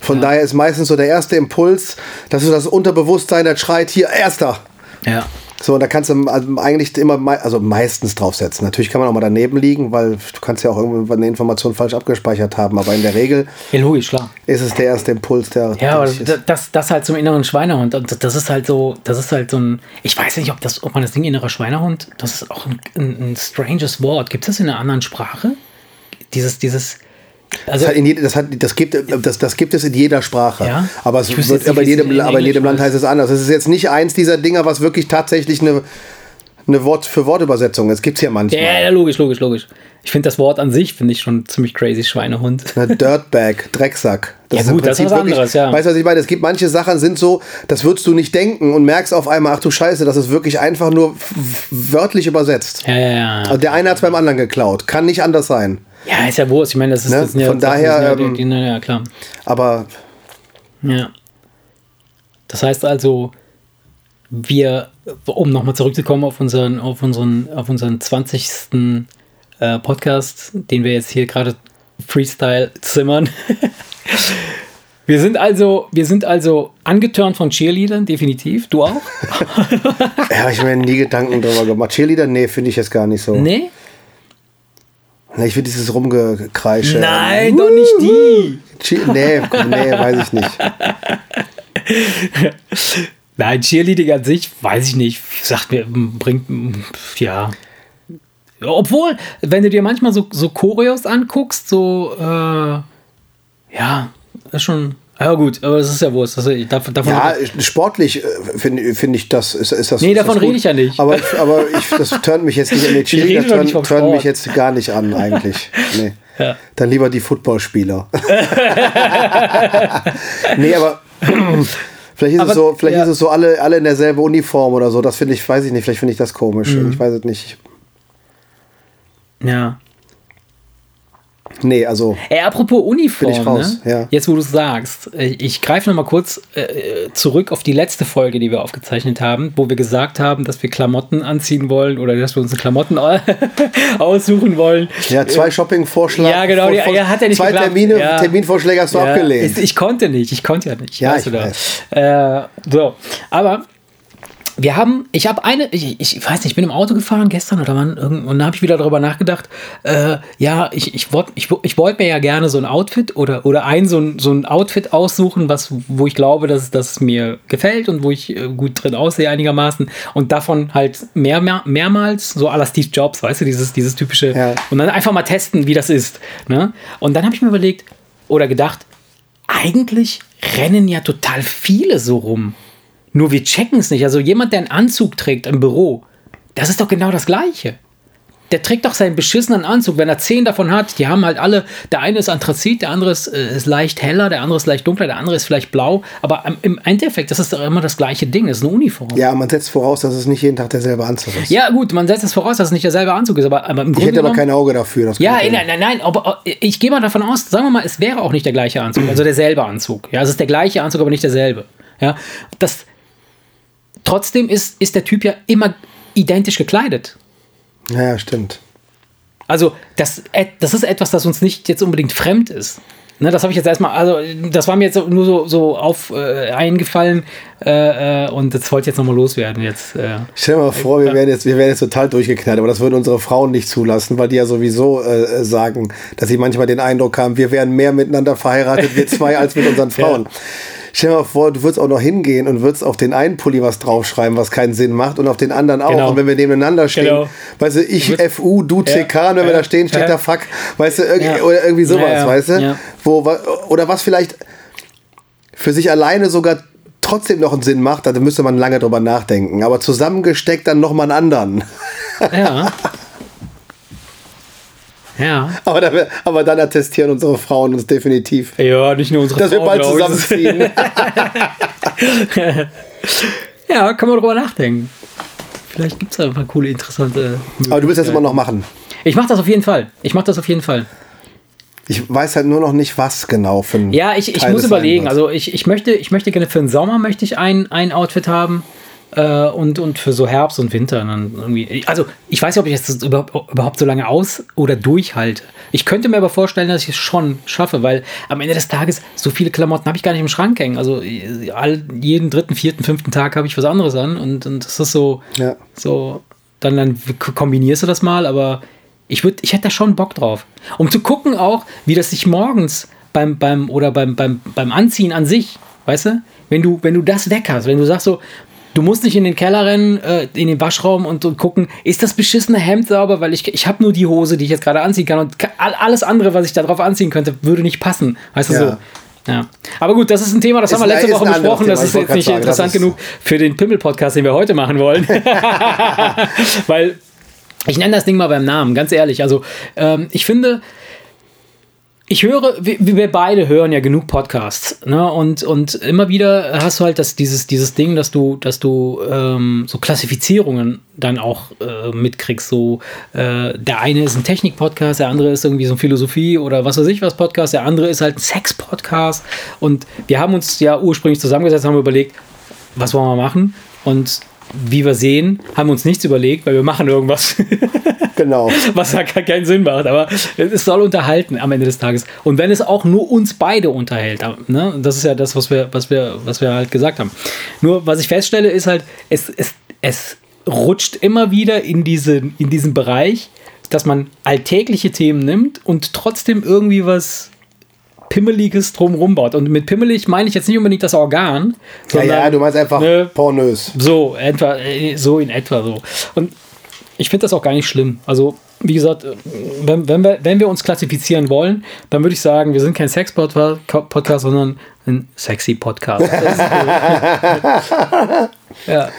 Speaker 2: Von daher ist meistens so der erste Impuls, dass du das Unterbewusstsein, das schreit hier, erster.
Speaker 1: Ja.
Speaker 2: So, und da kannst du also eigentlich immer, mei- also meistens draufsetzen. Natürlich kann man auch mal daneben liegen, weil du kannst ja auch irgendwann eine Information falsch abgespeichert haben. Aber in der Regel
Speaker 1: ja, logisch, klar.
Speaker 2: ist es der erste Impuls, der.
Speaker 1: Ja, aber das, das halt zum inneren Schweinehund. Und das ist halt so, das ist halt so ein, ich weiß nicht, ob, das, ob man das Ding innerer Schweinehund, das ist auch ein, ein, ein stranges Wort. Gibt es das in einer anderen Sprache? Dieses, dieses, also
Speaker 2: Das, jede, das, hat, das, gibt, das, das gibt es in jeder Sprache.
Speaker 1: Ja?
Speaker 2: Aber, es wird, aber, jedem,
Speaker 1: in
Speaker 2: aber in jedem Land heißt es anders. Es ist jetzt nicht eins dieser Dinger, was wirklich tatsächlich eine, eine Wort für Wortübersetzung ist. Es gibt es ja manchmal.
Speaker 1: ja, ja, logisch, logisch, logisch. Ich finde das Wort an sich, finde ich schon ziemlich crazy, Schweinehund.
Speaker 2: Eine Dirtbag, Drecksack.
Speaker 1: Ja
Speaker 2: im
Speaker 1: gut, das ist was anderes, ja.
Speaker 2: Weißt du, was ich meine? Es gibt manche Sachen, sind so, das würdest du nicht denken und merkst auf einmal, ach du Scheiße, das ist wirklich einfach nur wörtlich übersetzt.
Speaker 1: Ja, ja, ja.
Speaker 2: Also der eine hat es beim anderen geklaut. Kann nicht anders sein.
Speaker 1: Ja, ist ja Wurst. Ich meine, das ist,
Speaker 2: Ne?
Speaker 1: das sind ja
Speaker 2: Von daher,
Speaker 1: sind ja,
Speaker 2: ähm,
Speaker 1: die, die, ja, klar.
Speaker 2: Aber
Speaker 1: Ja. Das heißt also, wir, um nochmal zurückzukommen auf unseren, auf unseren, auf unseren 20. Äh, Podcast, den wir jetzt hier gerade Freestyle zimmern. Wir sind also, wir sind also angetörnt von Cheerleadern, definitiv. Du auch?
Speaker 2: ja, ich mir nie Gedanken drüber gemacht. Cheerleader, nee, finde ich jetzt gar nicht so.
Speaker 1: Nee?
Speaker 2: Ich finde dieses Rumgekreische.
Speaker 1: Nein, doch nicht die.
Speaker 2: Che nee, nee, weiß ich nicht.
Speaker 1: Nein, Cheerleading an sich, weiß ich nicht, sagt mir, bringt, ja. Obwohl, wenn du dir manchmal so, so Choreos anguckst, so, äh, ja, ist schon, ja gut, aber das ist ja Wurst. Das, davon, davon
Speaker 2: Ja, sportlich äh, finde find ich das, ist, ist das.
Speaker 1: Nee,
Speaker 2: ist
Speaker 1: davon
Speaker 2: das
Speaker 1: rede ich ja nicht.
Speaker 2: Aber, ich, aber ich, das turnt mich jetzt nicht an.
Speaker 1: Doch nicht vom
Speaker 2: turnt turnt mich jetzt gar nicht an, eigentlich. Nee.
Speaker 1: Ja.
Speaker 2: Dann lieber die Footballspieler. nee, aber. Vielleicht ist
Speaker 1: Aber,
Speaker 2: es so, vielleicht
Speaker 1: ja.
Speaker 2: ist es so alle, alle in derselben Uniform oder so. Das finde ich, weiß ich nicht, vielleicht finde ich das komisch.
Speaker 1: Mhm.
Speaker 2: Ich weiß es nicht.
Speaker 1: ja.
Speaker 2: Nee, also.
Speaker 1: Ey, apropos Uniform,
Speaker 2: Bin ich raus,
Speaker 1: ne?
Speaker 2: ja.
Speaker 1: jetzt wo du es sagst, äh, ich greife nochmal kurz äh, zurück auf die letzte Folge, die wir aufgezeichnet haben, wo wir gesagt haben, dass wir Klamotten anziehen wollen oder dass wir uns Klamotten aussuchen wollen.
Speaker 2: Ja, zwei Shopping-Vorschläge.
Speaker 1: Ja, genau, ja, ja, hat ja nicht
Speaker 2: Zwei
Speaker 1: geklappt.
Speaker 2: Termine,
Speaker 1: Ja.
Speaker 2: Terminvorschläge hast du
Speaker 1: Ja,
Speaker 2: abgelehnt.
Speaker 1: Ich, ich konnte nicht, ich konnte ja nicht.
Speaker 2: Ja,
Speaker 1: weißt
Speaker 2: ich
Speaker 1: du
Speaker 2: weiß.
Speaker 1: das. Äh, so, aber wir haben, ich habe eine, ich, ich weiß nicht, ich bin im Auto gefahren gestern oder wann, und da habe ich wieder darüber nachgedacht, äh, ja, ich, ich wollte ich, ich wollt mir ja gerne so ein Outfit oder, oder ein so, ein so ein Outfit aussuchen, was, wo ich glaube, dass, dass es mir gefällt und wo ich äh, gut drin aussehe einigermaßen und davon halt mehr, mehr, mehrmals, so à la Steve Jobs, weißt du, dieses, dieses typische,
Speaker 2: Ja.
Speaker 1: und dann einfach mal testen, wie das ist. Ne? Und dann habe ich mir überlegt oder gedacht, eigentlich rennen ja total viele so rum. Nur wir checken es nicht. Also jemand, der einen Anzug trägt im Büro, das ist doch genau das Gleiche. Der trägt doch seinen beschissenen Anzug, wenn er zehn davon hat. Die haben halt alle, der eine ist Anthrazit, der andere ist, äh, ist leicht heller, der andere ist leicht dunkler, der andere ist vielleicht blau. Aber im- Endeffekt, das ist doch immer das gleiche Ding, das ist eine Uniform.
Speaker 2: Ja, man setzt voraus, dass es nicht jeden Tag derselbe Anzug ist.
Speaker 1: Ja, gut, man setzt es voraus, dass es nicht derselbe Anzug ist, aber, aber im
Speaker 2: ich
Speaker 1: Grunde
Speaker 2: hätte aber kein Auge dafür.
Speaker 1: Ja,
Speaker 2: könnte-
Speaker 1: nein, nein, nein, aber äh, ich gehe mal davon aus, sagen wir mal, es wäre auch nicht der gleiche Anzug, also derselbe Anzug. Ja, es ist der gleiche Anzug, aber nicht derselbe. Ja, das trotzdem ist, ist der Typ ja immer identisch gekleidet.
Speaker 2: Ja, ja, stimmt.
Speaker 1: Also, das, äh, das ist etwas, das uns nicht jetzt unbedingt fremd ist. Ne, das habe ich jetzt erstmal, also das war mir jetzt nur so, so auf äh, eingefallen äh, äh, und das wollte ich jetzt nochmal loswerden. Jetzt, äh.
Speaker 2: Stell dir mal vor, wir werden, jetzt, wir werden jetzt total durchgeknallt, aber das würden unsere Frauen nicht zulassen, weil die ja sowieso äh, sagen, dass sie manchmal den Eindruck haben, wir wären mehr miteinander verheiratet, wir zwei, als mit unseren Frauen. Stell dir mal vor, du würdest auch noch hingehen und würdest auf den einen Pulli was draufschreiben, was keinen Sinn macht und auf den anderen auch.
Speaker 1: Genau.
Speaker 2: Und wenn wir nebeneinander stehen,
Speaker 1: Genau.
Speaker 2: weißt du, ich
Speaker 1: Du
Speaker 2: FU, du
Speaker 1: Ja,
Speaker 2: und wenn wir
Speaker 1: ja,
Speaker 2: da stehen, steht
Speaker 1: ja.
Speaker 2: da Fuck, weißt du, irg
Speaker 1: Ja.
Speaker 2: oder irgendwie sowas, weißt du? Wo, oder was vielleicht für sich alleine sogar trotzdem noch einen Sinn macht, da müsste man lange drüber nachdenken. Aber zusammengesteckt dann nochmal einen anderen.
Speaker 1: Ja. ja.
Speaker 2: Aber, da, aber dann attestieren unsere Frauen uns definitiv,
Speaker 1: Ja, nicht nur unsere
Speaker 2: dass wir
Speaker 1: Frauen,
Speaker 2: bald
Speaker 1: glaub ich.
Speaker 2: zusammenziehen.
Speaker 1: Ja, kann man drüber nachdenken. Vielleicht gibt es da ein paar coole, interessante.
Speaker 2: Aber du willst das immer noch machen.
Speaker 1: Ich mache das auf jeden Fall. Ich mache das auf jeden Fall.
Speaker 2: Ich weiß halt nur noch nicht, was genau für ein
Speaker 1: Ja, ich, ich
Speaker 2: Teil
Speaker 1: muss überlegen.
Speaker 2: wird.
Speaker 1: Also ich, ich, möchte, ich möchte gerne für den Sommer möchte ich ein, ein Outfit haben. Äh, und, und für so Herbst und Winter dann irgendwie. Also ich weiß nicht, ob ich das überhaupt, überhaupt so lange aus oder durchhalte. Ich könnte mir aber vorstellen, dass ich es schon schaffe, weil am Ende des Tages so viele Klamotten habe ich gar nicht im Schrank hängen. Also äh, all, jeden dritten, vierten, fünften Tag habe ich was anderes an und, und das ist so,
Speaker 2: Ja.
Speaker 1: so, dann, dann kombinierst du das mal, aber ich würde, ich hätte da schon Bock drauf. Um zu gucken auch, wie das sich morgens beim, beim, oder beim, beim, beim Anziehen an sich, weißt du, wenn du, wenn du das weg hast, wenn du sagst so, du musst nicht in den Keller rennen, äh, in den Waschraum und, und gucken, ist das beschissene Hemd sauber, weil ich, ich habe nur die Hose, die ich jetzt gerade anziehen kann und alles andere, was ich da drauf anziehen könnte, würde nicht passen, weißt du
Speaker 2: Ja.
Speaker 1: so. Ja. Aber gut, das ist ein Thema, das
Speaker 2: Ist
Speaker 1: haben wir letzte Woche besprochen. Das ist jetzt nicht
Speaker 2: sagen,
Speaker 1: interessant genug für den Pimmel-Podcast, den wir heute machen wollen. Weil ich nenne das Ding mal beim Namen, ganz ehrlich. Also, ähm, ich finde, ich höre, wir, wir beide hören ja genug Podcasts, ne? Und, und immer wieder hast du halt das, dieses, dieses Ding, dass du, dass du ähm, so Klassifizierungen dann auch äh, mitkriegst. So, äh, der eine ist ein Technik-Podcast, der andere ist irgendwie so ein Philosophie oder was weiß ich was Podcast, der andere ist halt ein Sex-Podcast. Und wir haben uns ja ursprünglich zusammengesetzt, haben überlegt, was wollen wir machen? Und wie wir sehen, haben wir uns nichts überlegt, weil wir machen irgendwas.
Speaker 2: Genau.
Speaker 1: was ja gar keinen Sinn macht, aber es soll unterhalten am Ende des Tages. Und wenn es auch nur uns beide unterhält, ne? das ist ja das, was wir, was wir, was wir halt gesagt haben. Nur was ich feststelle, ist halt, es, es, es rutscht immer wieder in, diese, in diesen Bereich, dass man alltägliche Themen nimmt und trotzdem irgendwie was Pimmeliges drumrum baut. Und mit pimmelig meine ich jetzt nicht unbedingt das Organ,
Speaker 2: Ja,
Speaker 1: sondern
Speaker 2: ja, du meinst einfach
Speaker 1: ne,
Speaker 2: pornös.
Speaker 1: so, etwa, äh, so in etwa so. Und ich finde das auch gar nicht schlimm. Also, wie gesagt, wenn, wenn, wir, wenn wir uns klassifizieren wollen, dann würde ich sagen, wir sind kein Sex-Podcast, sondern ein sexy Podcast. Das ist so. ja,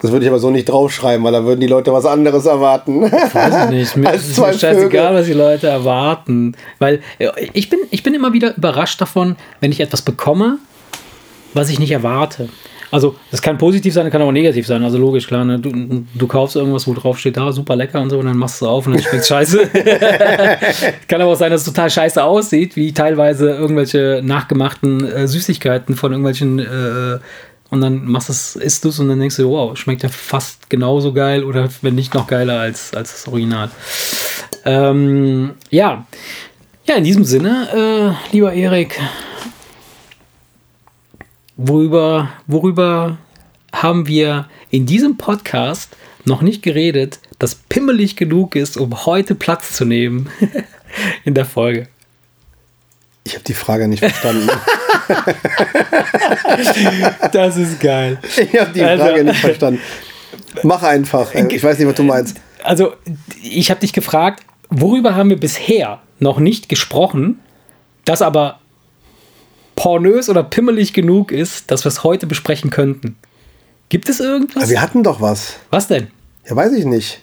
Speaker 2: Das würde ich aber so nicht draufschreiben, weil da würden die Leute was anderes erwarten.
Speaker 1: weiß ich nicht. Mir
Speaker 2: Als
Speaker 1: ist mir scheißegal, was die Leute erwarten. Weil äh, ich bin, ich bin immer wieder überrascht davon, wenn ich etwas bekomme, was ich nicht erwarte. Also, das kann positiv sein, kann aber negativ sein. Also, logisch, klar. Ne? Du, du kaufst irgendwas, wo drauf steht, ah, super lecker und so, und dann machst du es auf und dann schmeckt scheiße. kann aber auch sein, dass es total scheiße aussieht, wie teilweise irgendwelche nachgemachten äh, Süßigkeiten von irgendwelchen. Äh, und dann machst du es, isst du es und dann denkst du, wow, schmeckt ja fast genauso geil oder wenn nicht noch geiler als, als das Original. Ähm, ja. Ja, in diesem Sinne, äh, lieber Erik, worüber, worüber haben wir in diesem Podcast noch nicht geredet, das pimmelig genug ist, um heute Platz zu nehmen in der Folge.
Speaker 2: Ich habe die Frage nicht verstanden.
Speaker 1: Das ist geil.
Speaker 2: Ich habe die
Speaker 1: Also-
Speaker 2: Frage nicht verstanden. Mach einfach. Äh, Ich weiß nicht, was du meinst.
Speaker 1: Also, ich habe dich gefragt, worüber haben wir bisher noch nicht gesprochen, das aber pornös oder pimmelig genug ist, dass wir es heute besprechen könnten. Gibt es irgendwas?
Speaker 2: Aber wir hatten doch was.
Speaker 1: Was denn?
Speaker 2: Ja, weiß ich nicht.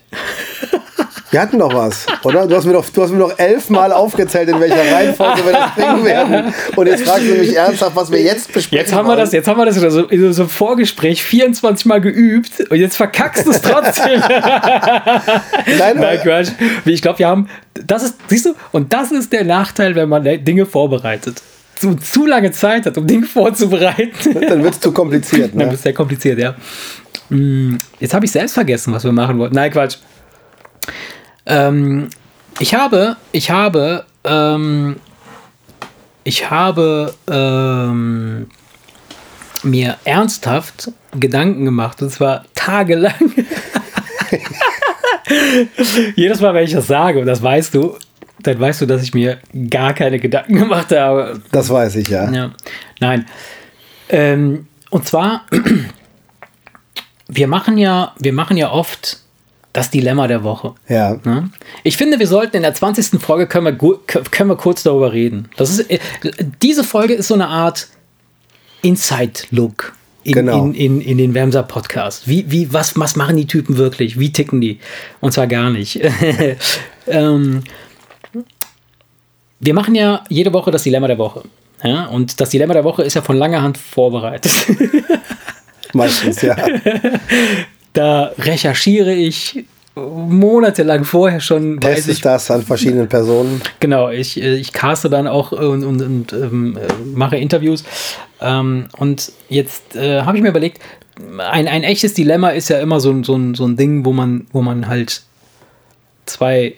Speaker 2: Wir hatten doch was, oder? Du hast mir doch, du hast mir doch elfmal aufgezählt, in welcher Reihenfolge wir das bringen werden. Und jetzt fragst du mich ernsthaft, was wir jetzt besprechen.
Speaker 1: Jetzt haben wir das, jetzt haben wir das in so, in so einem Vorgespräch 24 Mal geübt und jetzt verkackst du es trotzdem.
Speaker 2: Nein,
Speaker 1: Nein, Quatsch. Ich glaube, wir haben, das ist, siehst du, und das ist der Nachteil, wenn man Dinge vorbereitet. Zu, zu lange Zeit hat, um Dinge vorzubereiten.
Speaker 2: dann wird es zu kompliziert.
Speaker 1: Dann
Speaker 2: Ne?
Speaker 1: wird es sehr kompliziert, ja. Mm, Jetzt habe ich selbst vergessen, was wir machen wollten. Nein, Quatsch. Ähm, ich habe, ich habe, ähm, ich habe ähm, mir ernsthaft Gedanken gemacht und zwar tagelang. Jedes Mal, wenn ich das sage, und das weißt du, dann weißt du, dass ich mir gar keine Gedanken gemacht habe.
Speaker 2: Das weiß ich, ja.
Speaker 1: Ja, nein. Ähm, und zwar, wir machen ja, wir machen ja oft das Dilemma der Woche.
Speaker 2: Ja.
Speaker 1: Ne? Ich finde, wir sollten in der 20. Folge können wir, können wir kurz darüber reden. Das ist, äh, diese Folge ist so eine Art Inside-Look in,
Speaker 2: Genau.
Speaker 1: in, in, in den Wemser Podcast. Wie, wie, was, was machen die Typen wirklich? Wie ticken die? Und zwar gar nicht. ähm, wir machen ja jede Woche das Dilemma der Woche. Ja? Und das Dilemma der Woche ist ja von langer Hand vorbereitet.
Speaker 2: Meistens, ja.
Speaker 1: da recherchiere ich monatelang vorher schon.
Speaker 2: Testest
Speaker 1: ich,
Speaker 2: das an verschiedenen Personen.
Speaker 1: Genau, ich, äh, ich caste dann auch und, und, und ähm, äh, mache Interviews. Ähm, und jetzt äh, habe ich mir überlegt, ein, ein echtes Dilemma ist ja immer so, ein- so, ein, so ein Ding, wo man, wo man halt zwei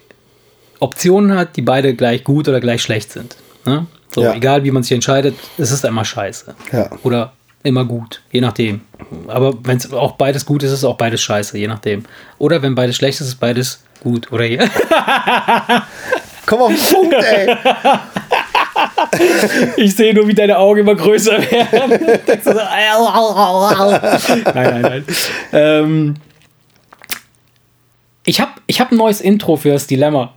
Speaker 1: Optionen hat, die beide gleich gut oder gleich schlecht sind. Ne? So,
Speaker 2: Ja.
Speaker 1: egal wie man sich entscheidet, es ist immer scheiße.
Speaker 2: Ja.
Speaker 1: Oder immer gut, je nachdem. Aber wenn es auch beides gut ist, ist es auch beides scheiße, je nachdem. Oder wenn beides schlecht ist, ist beides gut. Oder je.
Speaker 2: Komm auf den Punkt, ey.
Speaker 1: Ich sehe nur, wie deine Augen immer größer werden. So, nein, nein, nein. Ähm, ich habe ich hab ein neues Intro für das Dilemma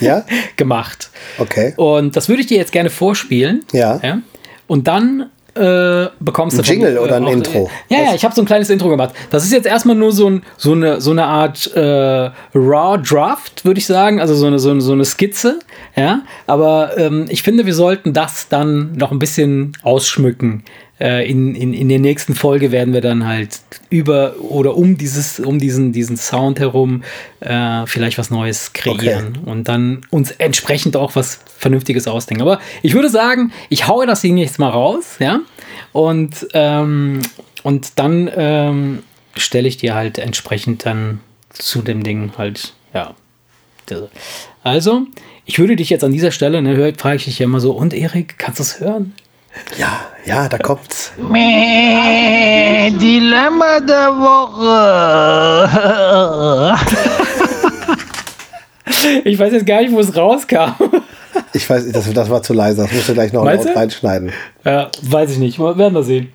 Speaker 2: Ja?
Speaker 1: gemacht.
Speaker 2: Okay.
Speaker 1: Und das würde ich dir jetzt gerne vorspielen.
Speaker 2: Ja.
Speaker 1: Und dann äh, bekommst du
Speaker 2: Ein Jingle
Speaker 1: mir,
Speaker 2: oder ein
Speaker 1: auch-
Speaker 2: Intro?
Speaker 1: Ja, ja, ich habe so ein kleines Intro gemacht. Das ist jetzt erstmal nur so, ein, so, eine, so eine Art äh, Raw Draft, würde ich sagen. Also so eine, so eine, so eine Skizze. Ja, aber ähm, ich finde, wir sollten das dann noch ein bisschen ausschmücken. Äh, in, in, in der nächsten Folge werden wir dann halt über oder um dieses, um diesen, diesen Sound herum äh, vielleicht was Neues kreieren und dann uns entsprechend auch was Vernünftiges ausdenken. Aber ich würde sagen, ich haue das Ding jetzt mal raus, ja. Und, ähm, und dann ähm, stelle ich dir halt entsprechend dann zu dem Ding halt, ja. Also, ich würde dich jetzt an dieser Stelle, ne, frage ich dich ja immer so, und Erik, kannst du es hören?
Speaker 2: Ja, ja, da kommt's.
Speaker 4: Mäh, Dilemma der Woche.
Speaker 1: Ich weiß jetzt gar nicht, wo es rauskam.
Speaker 2: Ich weiß, das, das war zu leise. Das musst du gleich noch
Speaker 1: Meinst
Speaker 2: laut
Speaker 1: du?
Speaker 2: reinschneiden.
Speaker 1: Ja, weiß ich nicht. Wir werden wir sehen.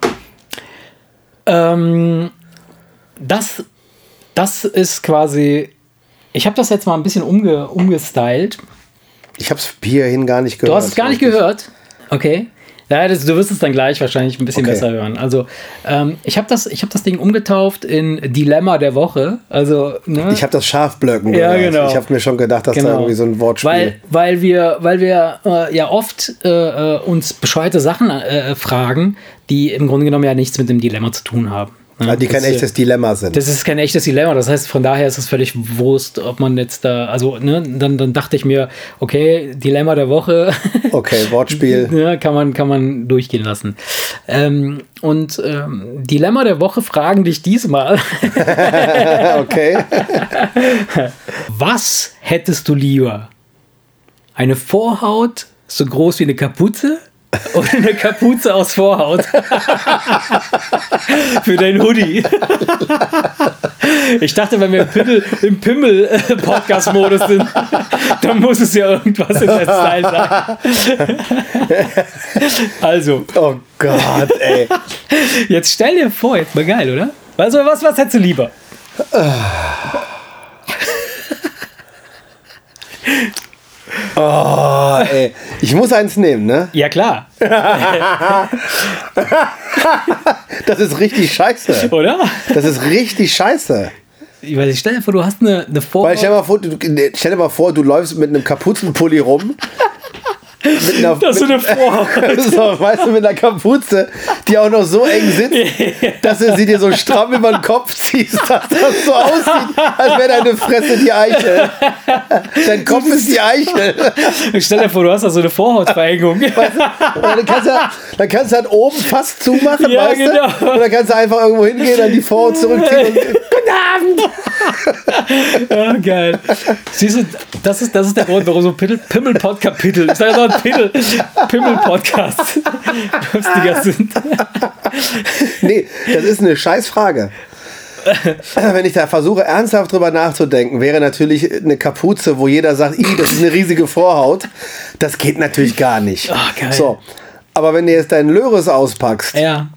Speaker 1: Ähm, das, das ist quasi. Ich habe das jetzt mal ein bisschen umge, umgestylt.
Speaker 2: Ich hab's hierhin gar nicht gehört.
Speaker 1: Du hast es gar nicht gehört. Okay. Ja, das, du wirst es dann gleich wahrscheinlich ein bisschen
Speaker 2: Okay.
Speaker 1: besser hören. Also, ähm, ich habe das, ich hab das Ding umgetauft in Dilemma der Woche. Also, ne?
Speaker 2: Ich habe das Schafblöcken
Speaker 1: Ja,
Speaker 2: gehört.
Speaker 1: genau.
Speaker 2: Ich habe mir schon gedacht, dass da irgendwie so ein Wortspiel.
Speaker 1: Weil, weil wir, weil wir äh, ja oft äh, äh, uns bescheuerte Sachen äh, fragen, die im Grunde genommen ja nichts mit dem Dilemma zu tun haben.
Speaker 2: Weil die kein
Speaker 1: Das,
Speaker 2: echtes Dilemma sind.
Speaker 1: Das ist kein echtes Dilemma. Das heißt, von daher ist es völlig Wurst, ob man jetzt da, also, ne, dann, dann dachte ich mir, okay, Dilemma der Woche.
Speaker 2: Okay, Wortspiel.
Speaker 1: Ja, kann man, kann man durchgehen lassen. Ähm, und ähm, Dilemma der Woche fragen dich diesmal,
Speaker 2: Okay.
Speaker 1: was hättest du lieber? Eine Vorhaut so groß wie eine Kapuze oder eine Kapuze aus Vorhaut? Für dein Hoodie. Ich dachte, wenn wir im Pimmel- im Pimmel-Podcast-Modus sind, dann muss es ja irgendwas in der Style sein. Also,
Speaker 2: Oh Gott, ey.
Speaker 1: Jetzt stell dir vor, jetzt mal geil, oder? Also, was, was hättest du lieber?
Speaker 2: Oh, ey. Ich muss eins nehmen, ne?
Speaker 1: Ja, klar,
Speaker 2: Das ist richtig scheiße.
Speaker 1: oder?
Speaker 2: Das ist richtig scheiße.
Speaker 1: Ich weiß nicht, stell dir vor, du hast eine, eine Vorhaut.
Speaker 2: Weil stell dir mal vor, du, nee, stell dir mal vor, du läufst mit einem Kapuzenpulli rum. Mit einer,
Speaker 1: Das ist so eine Vorhaut.
Speaker 2: so, weißt du, mit einer Kapuze, die auch noch so eng sitzt, dass du sie dir so stramm über den Kopf ziehst, dass das so aussieht, als wäre deine Fresse die Eichel. Dein Kopf ist die Eichel.
Speaker 1: Stell dir vor, du hast da so eine Vorhautverengung.
Speaker 2: Und dann kannst du, dann kannst du halt oben fast zumachen,
Speaker 1: Ja,
Speaker 2: weißt
Speaker 1: genau.
Speaker 2: du? Und dann kannst du einfach irgendwo hingehen, dann die Vorhaut zurückziehen und
Speaker 1: Guten Abend! Ah, geil. Siehst du, das ist, das ist der Grund, warum so Pimmel- Pimmel-Podcast-Kapitel. Ich ein Pimmel, Pimmel-Podcast. Lustiger sind.
Speaker 2: Nee, das ist eine Scheißfrage. Wenn ich da versuche, ernsthaft drüber nachzudenken, wäre natürlich eine Kapuze, wo jeder sagt, "Ih, das ist eine riesige Vorhaut. Das geht natürlich gar nicht.
Speaker 1: Geil.
Speaker 2: So. Aber wenn du jetzt deinen Löres auspackst
Speaker 1: Ja,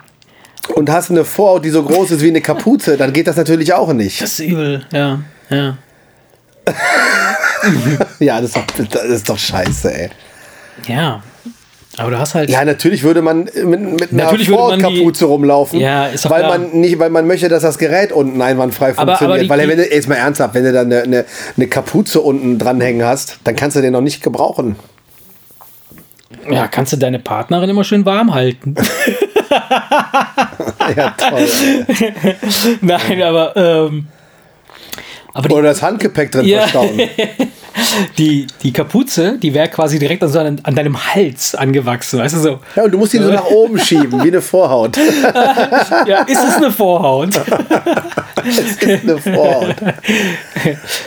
Speaker 2: und hast eine Vorhaut, die so groß ist wie eine Kapuze, dann geht das natürlich auch nicht.
Speaker 1: das ist übel. Ja, ja.
Speaker 2: Ja, das ist doch, das ist doch scheiße, ey.
Speaker 1: Ja. Aber du hast halt.
Speaker 2: Ja, natürlich würde man mit, mit einer
Speaker 1: Natürlich die-
Speaker 2: Vorhautkapuze rumlaufen,
Speaker 1: Ja, ist
Speaker 2: weil
Speaker 1: klar.
Speaker 2: man nicht, weil man möchte, dass das Gerät unten einwandfrei
Speaker 1: Aber- aber
Speaker 2: funktioniert.
Speaker 1: die-
Speaker 2: weil wenn du jetzt mal ernsthaft, wenn du dann eine, eine, eine Kapuze unten dranhängen hast, dann kannst du den noch nicht gebrauchen.
Speaker 1: Ja, kannst du deine Partnerin immer schön warm halten.
Speaker 2: Ja, toll. ey.
Speaker 1: Nein, aber. Ähm, aber
Speaker 2: Oder das Handgepäck drin
Speaker 1: Ja.
Speaker 2: verstauen.
Speaker 1: die, die Kapuze, die wäre quasi direkt an, so an, an deinem Hals angewachsen, weißt du so.
Speaker 2: Ja, und du musst ihn so nach oben schieben, wie eine Vorhaut.
Speaker 1: Ja, ist es eine Vorhaut?
Speaker 2: Das ist eine Vorhaut.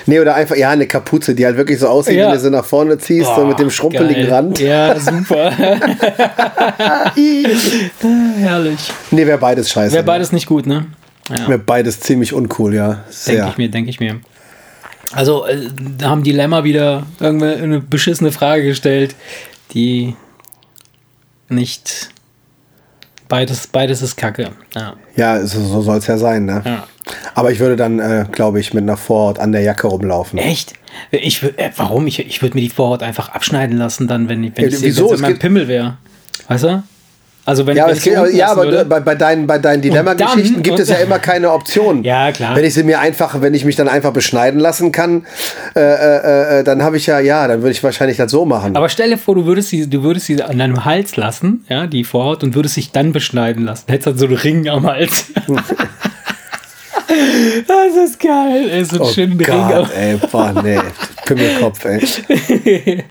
Speaker 2: Nee, oder einfach, ja, eine Kapuze, die halt wirklich so aussieht,
Speaker 1: Ja.
Speaker 2: wenn du sie nach vorne ziehst, so mit dem schrumpeligen
Speaker 1: Geil.
Speaker 2: Rand.
Speaker 1: Ja, super. Herrlich.
Speaker 2: Nee, wäre beides scheiße.
Speaker 1: Wäre beides nicht gut, ne? Ja,
Speaker 2: Wäre beides ziemlich uncool, ja.
Speaker 1: denke ich mir, denke ich mir. Also, äh, da haben die Lämmer wieder irgendeine eine beschissene Frage gestellt, die nicht. Beides, beides ist Kacke. Ja.
Speaker 2: Ja, so, so soll es ja sein, ne?
Speaker 1: ja.
Speaker 2: Aber ich würde dann, äh, glaube ich, mit einer Vorhaut an der Jacke rumlaufen.
Speaker 1: Echt? Ich, äh, warum? Ich, ich würde mir die Vorhaut einfach abschneiden lassen, dann, wenn, ich- wenn
Speaker 2: Ja,
Speaker 1: ich
Speaker 2: wieso?
Speaker 1: wieso?
Speaker 2: Es
Speaker 1: mein Pimmel wäre. Weißt du? Also, wenn,
Speaker 2: Ja, aber, geht, aber, ja, aber bei, bei deinen, bei deinen Dilemma-Geschichten
Speaker 1: dann-
Speaker 2: gibt es ja immer keine Option.
Speaker 1: Ja, klar.
Speaker 2: Wenn ich sie mir einfach, wenn ich mich dann einfach beschneiden lassen kann, äh, äh, äh, dann habe ich ja, ja, dann würde ich wahrscheinlich das so machen.
Speaker 1: Aber stell dir vor, du würdest sie, du würdest sie an deinem Hals lassen, ja, die Vorhaut, und würdest dich dann beschneiden lassen. Hättest dann so einen Ring am Hals. das ist geil. Ey, so einen
Speaker 2: oh
Speaker 1: schönen Ring
Speaker 2: Gott,
Speaker 1: am
Speaker 2: ey, boah, nee, Pimmelkopf, ey.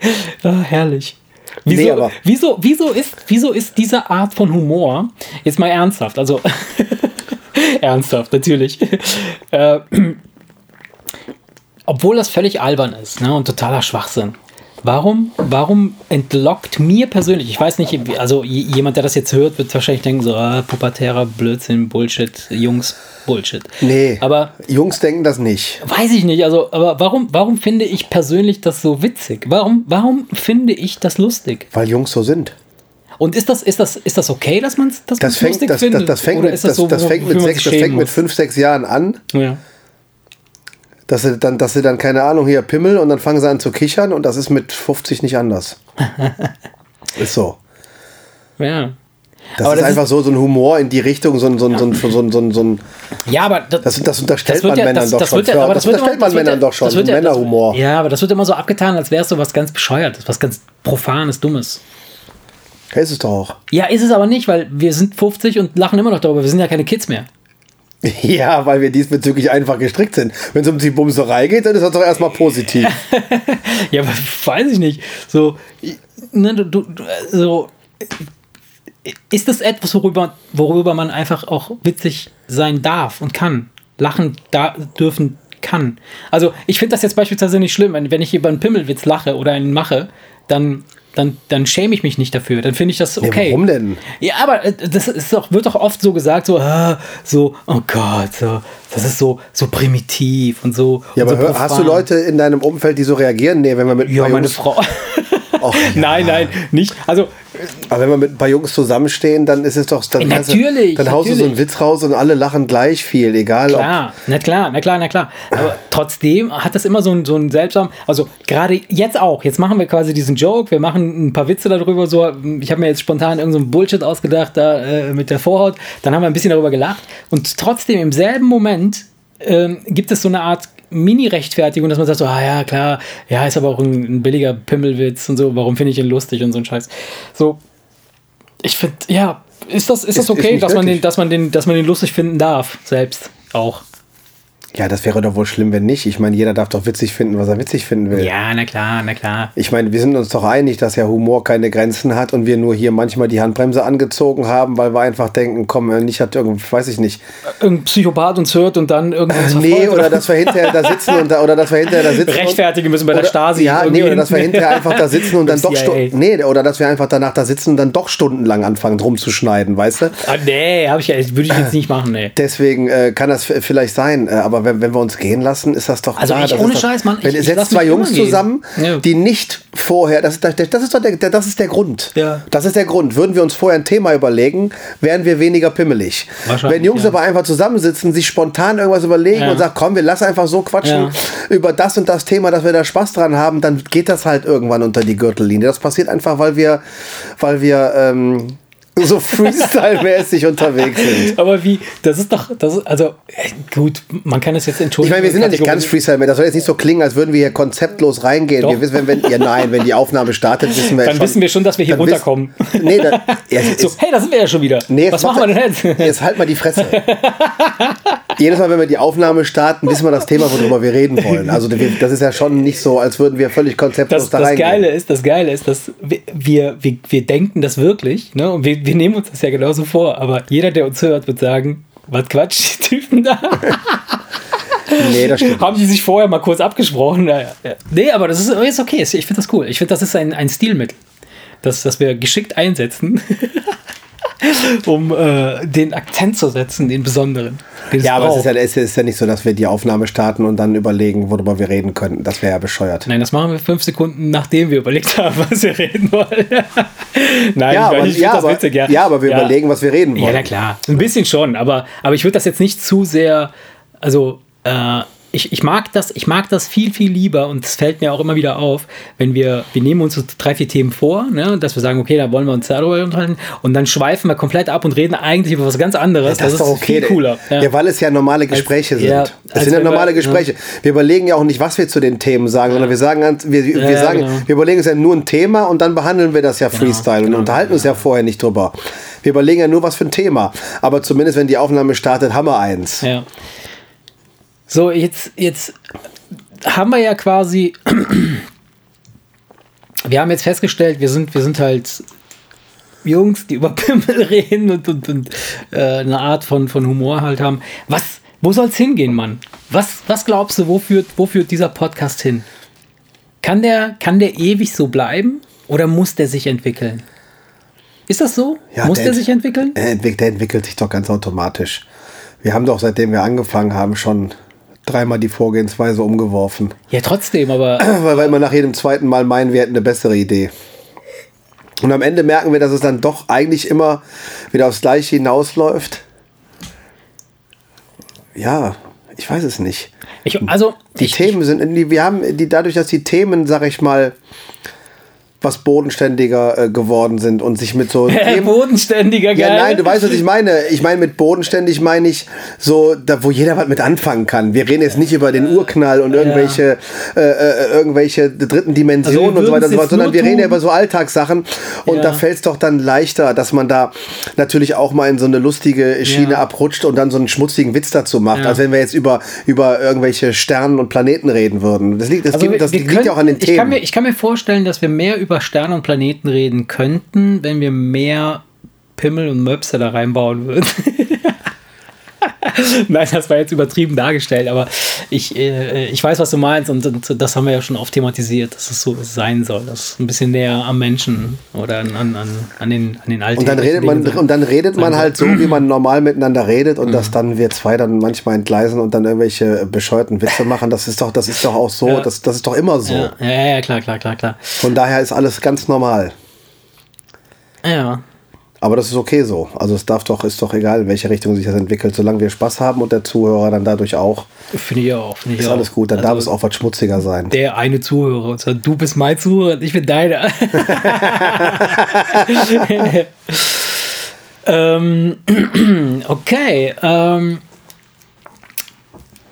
Speaker 1: ah, Herrlich. Wieso,
Speaker 2: Nee, aber-
Speaker 1: wieso, wieso, ist, wieso ist diese Art von Humor, jetzt mal ernsthaft, also ernsthaft, natürlich, äh, obwohl das völlig albern ist ne, und totaler Schwachsinn. Warum, warum entlockt mir persönlich, ich weiß nicht, also jemand, der das jetzt hört, wird wahrscheinlich denken, so, ah, pubertärer Blödsinn, Bullshit, Jungs, Bullshit.
Speaker 2: Nee,
Speaker 1: Aber
Speaker 2: Jungs denken das nicht.
Speaker 1: Weiß ich nicht, also, aber warum, warum finde ich persönlich das so witzig? Warum, warum finde ich das lustig?
Speaker 2: Weil Jungs so sind.
Speaker 1: Und ist das, ist das, ist das okay, dass man es
Speaker 2: Das fängt,
Speaker 1: lustig
Speaker 2: das, das,
Speaker 1: findet?
Speaker 2: das fängt,
Speaker 1: Oder
Speaker 2: mit,
Speaker 1: das
Speaker 2: das,
Speaker 1: so,
Speaker 2: das fängt mit sechs, das fängt mit fünf, sechs Jahren an,
Speaker 1: Ja.
Speaker 2: Dass sie dann, dass sie dann, keine Ahnung, hier Pimmel und dann fangen sie an zu kichern und das ist mit 50 nicht anders. ist so.
Speaker 1: ja.
Speaker 2: Das
Speaker 1: Aber
Speaker 2: ist
Speaker 1: das
Speaker 2: einfach so, so ein Humor in die Richtung, so ein, so ein, so ein, so ein, so ein, so ein
Speaker 1: Ja, aber das,
Speaker 2: das, das unterstellt man Männern doch schon. das unterstellt man Männern doch schon, Männerhumor.
Speaker 1: Ja, aber das wird immer so abgetan, als wäre es so was ganz Bescheuertes, was ganz Profanes, Dummes.
Speaker 2: Ist es doch auch.
Speaker 1: Ja, ist es aber nicht, weil wir sind 50 und lachen immer noch darüber. Wir sind ja keine Kids mehr.
Speaker 2: Ja, weil wir diesbezüglich einfach gestrickt sind. Wenn es um die Bumserei geht, dann ist das doch erstmal positiv.
Speaker 1: Ja, aber weiß ich nicht. So, ne, du, du, so, ist das etwas, worüber, worüber man einfach auch witzig sein darf und kann? Lachen da, dürfen kann. Also, ich finde das jetzt beispielsweise nicht schlimm, wenn ich über einen Pimmelwitz lache oder einen mache, dann, dann, dann schäme ich mich nicht dafür. Dann finde ich das okay.
Speaker 2: warum denn?
Speaker 1: Ja, aber äh, das ist doch, wird doch oft so gesagt, so, ah, so, oh Gott, so, das ist so, so primitiv und so.
Speaker 2: Ja,
Speaker 1: und
Speaker 2: aber
Speaker 1: so
Speaker 2: hör, hast du. Leute in deinem Umfeld, die so reagieren? Nee, wenn man mit
Speaker 1: Ja, meine Frau.
Speaker 2: Och, ja.
Speaker 1: Nein, nein, nicht. Also,
Speaker 2: Aber wenn wir mit ein paar Jungs zusammenstehen, dann ist es doch. Dann, kannst du-
Speaker 1: Natürlich,
Speaker 2: dann haust du so einen
Speaker 1: natürlich.
Speaker 2: Witz raus und alle lachen gleich viel, egal
Speaker 1: klar, na klar, na klar, na klar. Aber trotzdem hat das immer so ein, so ein seltsam, also gerade jetzt auch, jetzt machen wir quasi diesen Joke, wir machen ein paar Witze darüber, so, ich habe mir jetzt spontan irgendeinen so Bullshit ausgedacht da äh, mit der Vorhaut, dann haben wir ein bisschen darüber gelacht und trotzdem im selben Moment ähm, gibt es so eine Art Mini-Rechtfertigung, dass man sagt so, ah ja, klar, ja, ist aber auch ein, ein billiger Pimmelwitz und so, warum finde ich ihn lustig und so ein Scheiß. So, ich finde, ja, ist das, ist das
Speaker 2: Ist- ist
Speaker 1: okay,
Speaker 2: nicht
Speaker 1: dass man, den, dass, man den, dass man den lustig finden darf, selbst auch.
Speaker 2: Ja, das wäre doch wohl schlimm, wenn nicht. Ich meine, jeder darf doch witzig finden, was er witzig finden will.
Speaker 1: Ja, na klar, na klar.
Speaker 2: Ich meine, wir sind uns doch einig, dass ja Humor keine Grenzen hat und wir nur hier manchmal die Handbremse angezogen haben, weil wir einfach denken, komm, äh, nicht hat irgendwie, weiß ich nicht.
Speaker 1: Irgendein Psychopath uns hört und dann irgendwas
Speaker 2: Nee,
Speaker 1: verfolgt
Speaker 2: oder dass wir hinterher da sitzen und da, oder dass wir hinterher da sitzen.
Speaker 1: rechtfertigen müssen bei der
Speaker 2: oder,
Speaker 1: Stasi.
Speaker 2: Ja, nee, oder dass wir hinterher einfach da sitzen und dann doch. Stunden, nee, oder dass wir einfach danach da sitzen und dann doch stundenlang anfangen rumzuschneiden, weißt du?
Speaker 1: Ah, nee, hab ich ja, würde ich jetzt nicht machen, nee.
Speaker 2: Deswegen äh, kann das vielleicht sein, äh, aber wenn, wenn wir uns gehen lassen, ist das doch
Speaker 1: Also
Speaker 2: klar,
Speaker 1: ich-
Speaker 2: das
Speaker 1: ohne
Speaker 2: ist doch,
Speaker 1: Scheiß, Mann,
Speaker 2: Wenn ihr setzt zwei Jungs
Speaker 1: gehen.
Speaker 2: zusammen,
Speaker 1: Ja.
Speaker 2: die nicht vorher, das ist, das das ist doch der, das ist der Grund.
Speaker 1: Ja.
Speaker 2: Das ist der Grund. Würden wir uns vorher ein Thema überlegen, wären wir weniger pimmelig. Wenn Jungs
Speaker 1: ja.
Speaker 2: aber einfach zusammensitzen, sich spontan irgendwas überlegen
Speaker 1: Ja.
Speaker 2: und sagen, komm, wir lassen einfach so quatschen über das und das Thema, dass wir da Spaß dran haben, dann geht das halt irgendwann unter die Gürtellinie. Das passiert einfach, weil wir, weil wir ähm, so Freestyle-mäßig unterwegs sind.
Speaker 1: Aber wie, das ist doch, das ist, also äh, gut, man kann es jetzt
Speaker 2: Ich
Speaker 1: entschuldigen.
Speaker 2: meine, wir sind ja nicht ganz Freestyle mehr. Das soll jetzt nicht so klingen, als würden wir hier konzeptlos reingehen.
Speaker 1: Doch.
Speaker 2: Wir wissen, wenn, wenn, ja, nein, wenn die Aufnahme startet, wissen wir
Speaker 1: Dann
Speaker 2: schon,
Speaker 1: wissen wir schon, dass wir hier
Speaker 2: dann wiss-
Speaker 1: runterkommen.
Speaker 2: Nee, dann, ja,
Speaker 1: So,
Speaker 2: jetzt,
Speaker 1: hey, da sind wir ja schon wieder.
Speaker 2: nee,
Speaker 1: Was machen wir denn jetzt?
Speaker 2: Jetzt halt mal die Fresse. Jedes Mal, wenn wir die Aufnahme starten, wissen wir das Thema, worüber wir reden wollen. Also das ist ja schon nicht so, als würden wir völlig konzeptlos
Speaker 1: Das,
Speaker 2: da
Speaker 1: das
Speaker 2: reingehen.
Speaker 1: Geile ist, das Geile ist, dass wir, wir, wir, wir denken das wirklich, ne? Und wir, wir nehmen uns das ja genauso vor, aber jeder, der uns hört, wird sagen, was Quatsch, die Typen da.
Speaker 2: Nee, das stimmt.
Speaker 1: Haben die sich vorher mal kurz abgesprochen? Naja, ja. Nee, aber das ist, ist okay. Ich finde das cool. Ich finde, das ist ein, ein Stilmittel, das, das wir geschickt einsetzen, um äh, den Akzent zu setzen, den besonderen. Den
Speaker 2: Ja, aber es ist ja, es ist ja nicht so, dass wir die Aufnahme starten und dann überlegen, worüber wir reden könnten. Das wäre ja bescheuert.
Speaker 1: Nein, das machen wir fünf Sekunden, nachdem wir überlegt haben, was wir reden wollen. Nein,
Speaker 2: Ja, aber,
Speaker 1: ich
Speaker 2: ja,
Speaker 1: das
Speaker 2: aber,
Speaker 1: witzig, ja.
Speaker 2: ja, aber wir
Speaker 1: Ja.
Speaker 2: überlegen, was wir reden
Speaker 1: Ja,
Speaker 2: wollen.
Speaker 1: na klar. Ein bisschen schon, aber, aber ich würde das jetzt nicht zu sehr, also äh, ich, ich mag das, ich mag das viel, viel lieber und es fällt mir auch immer wieder auf, wenn wir, wir nehmen uns so drei, vier Themen vor, ne, dass wir sagen, okay, da wollen wir uns darüber unterhalten und dann schweifen wir komplett ab und reden eigentlich über was ganz anderes.
Speaker 2: Das, ist doch okay.
Speaker 1: viel cooler.
Speaker 2: Ja. weil es ja normale Gespräche
Speaker 1: Als-
Speaker 2: sind.
Speaker 1: ja,
Speaker 2: das
Speaker 1: als
Speaker 2: sind ja normale Gespräche. Wir überlegen ja auch nicht, was wir zu den Themen sagen, sondern wir sagen, wir, wir,
Speaker 1: Ja,
Speaker 2: sagen
Speaker 1: genau.
Speaker 2: wir überlegen uns ja nur ein Thema und dann behandeln wir das ja Freestyle und unterhalten uns ja vorher nicht drüber. Wir überlegen ja nur, was für ein Thema. Aber zumindest, wenn die Aufnahme startet, haben wir eins.
Speaker 1: Ja. So, jetzt, jetzt haben wir ja quasi. wir haben jetzt festgestellt, wir sind, wir sind halt Jungs, die über Pimmel reden und, und, und äh, eine Art von, von Humor halt haben. Was, wo soll es hingehen, Mann? Was, was glaubst du, wo führt, wo führt dieser Podcast hin? Kann der, kann der ewig so bleiben oder muss der sich entwickeln? Ist das so?
Speaker 2: Ja,
Speaker 1: muss
Speaker 2: der
Speaker 1: der sich entwickeln?
Speaker 2: Der, entwick- der entwickelt sich doch ganz automatisch. Wir haben doch, seitdem wir angefangen haben, schon dreimal die Vorgehensweise umgeworfen.
Speaker 1: Ja, trotzdem, aber
Speaker 2: weil wir immer nach jedem zweiten Mal meinen, wir hätten eine bessere Idee. Und am Ende merken wir, dass es dann doch eigentlich immer wieder aufs Gleiche hinausläuft. Ja, ich weiß es nicht.
Speaker 1: ich, also
Speaker 2: Die
Speaker 1: ich,
Speaker 2: Themen sind, wir haben die dadurch, dass die Themen, sag ich mal, was bodenständiger äh, geworden sind und sich mit so Themen,
Speaker 1: bodenständiger, geil.
Speaker 2: ja, nein, du weißt, was ich meine. Ich meine mit bodenständig meine ich so, da wo jeder was mit anfangen kann. Wir reden jetzt nicht über den Urknall und irgendwelche äh, äh, irgendwelche dritten Dimensionen
Speaker 1: Also
Speaker 2: und so weiter und so fort, sondern wir reden ja über so Alltagssachen und
Speaker 1: Ja.
Speaker 2: da fällt es doch dann leichter, dass man da natürlich auch mal in so eine lustige Schiene
Speaker 1: Ja.
Speaker 2: abrutscht und dann so einen schmutzigen Witz dazu macht,
Speaker 1: Ja.
Speaker 2: als wenn wir jetzt über über irgendwelche Sternen und Planeten reden würden. Das liegt das,
Speaker 1: Also
Speaker 2: gibt, das liegt ja auch an den
Speaker 1: könnten- ich kann,
Speaker 2: Themen.
Speaker 1: mir, ich kann mir vorstellen, dass wir mehr über Sterne und Planeten reden könnten, wenn wir mehr Pimmel und Möpse da reinbauen würden. Nein, das war jetzt übertrieben dargestellt, aber ich, äh, ich weiß, was du meinst und, und das haben wir ja schon oft thematisiert, dass es so sein soll, dass es ein bisschen näher am Menschen oder an, an, an, den, an den
Speaker 2: Und dann redet man und dann redet man halt so, wie man normal miteinander redet und
Speaker 1: Mhm.
Speaker 2: dass dann wir zwei dann manchmal entgleisen und dann irgendwelche bescheuerten Witze machen. Das ist doch, das ist doch auch so.
Speaker 1: Ja.
Speaker 2: Das, das ist doch immer so.
Speaker 1: Ja, ja, ja, klar, klar, klar, klar.
Speaker 2: Von daher ist alles ganz normal.
Speaker 1: Ja,
Speaker 2: Aber das ist okay so. Also es darf doch, ist doch egal, in welche Richtung sich das entwickelt. Solange wir Spaß haben und der Zuhörer dann dadurch auch,
Speaker 1: finde ich auch. Finde ich
Speaker 2: ist
Speaker 1: auch.
Speaker 2: alles gut. Dann darf es
Speaker 1: Also-
Speaker 2: auch was schmutziger sein.
Speaker 1: der eine Zuhörer. Du bist mein Zuhörer und ich bin deiner. ähm, okay. Ähm,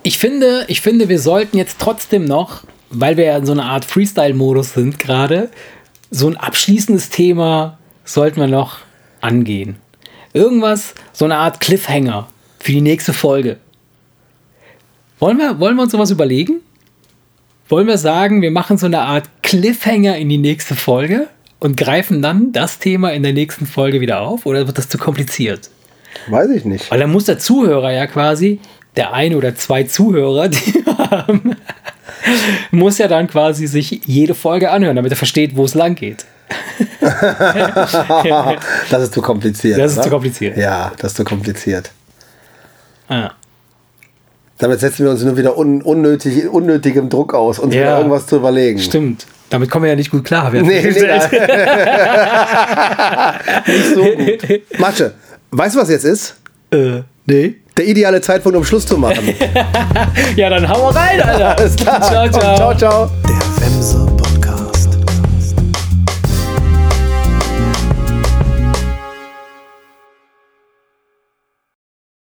Speaker 1: ich, finde, ich finde, wir sollten jetzt trotzdem noch, weil wir ja in so einer Art Freestyle-Modus sind gerade, so ein abschließendes Thema sollten wir noch angehen. Irgendwas, so eine Art Cliffhanger für die nächste Folge. Wollen wir, wollen wir uns sowas überlegen? Wollen wir sagen, wir machen so eine Art Cliffhanger in die nächste Folge und greifen dann das Thema in der nächsten Folge wieder auf? Oder wird das zu kompliziert?
Speaker 2: Weiß ich nicht.
Speaker 1: Weil dann muss der Zuhörer ja quasi, der eine oder zwei Zuhörer, die wir haben, muss ja dann quasi sich jede Folge anhören, damit er versteht, wo es lang geht.
Speaker 2: Das ist zu kompliziert.
Speaker 1: Das ist
Speaker 2: oder?
Speaker 1: zu kompliziert.
Speaker 2: Ja, das ist zu kompliziert.
Speaker 1: Ah.
Speaker 2: Damit setzen wir uns nur wieder un unnötig, unnötigem Druck aus, uns
Speaker 1: Ja.
Speaker 2: wieder irgendwas zu überlegen.
Speaker 1: Stimmt. Damit kommen wir ja nicht gut klar. Wer
Speaker 2: Nee, nee, nicht so gut. Masche, weißt du, was jetzt ist?
Speaker 1: äh, nee.
Speaker 2: Der ideale Zeitpunkt, um Schluss zu machen.
Speaker 1: Ja, dann hau rein, Alter.
Speaker 2: Alles klar.
Speaker 1: Ciao, ciao.
Speaker 2: ciao, ciao.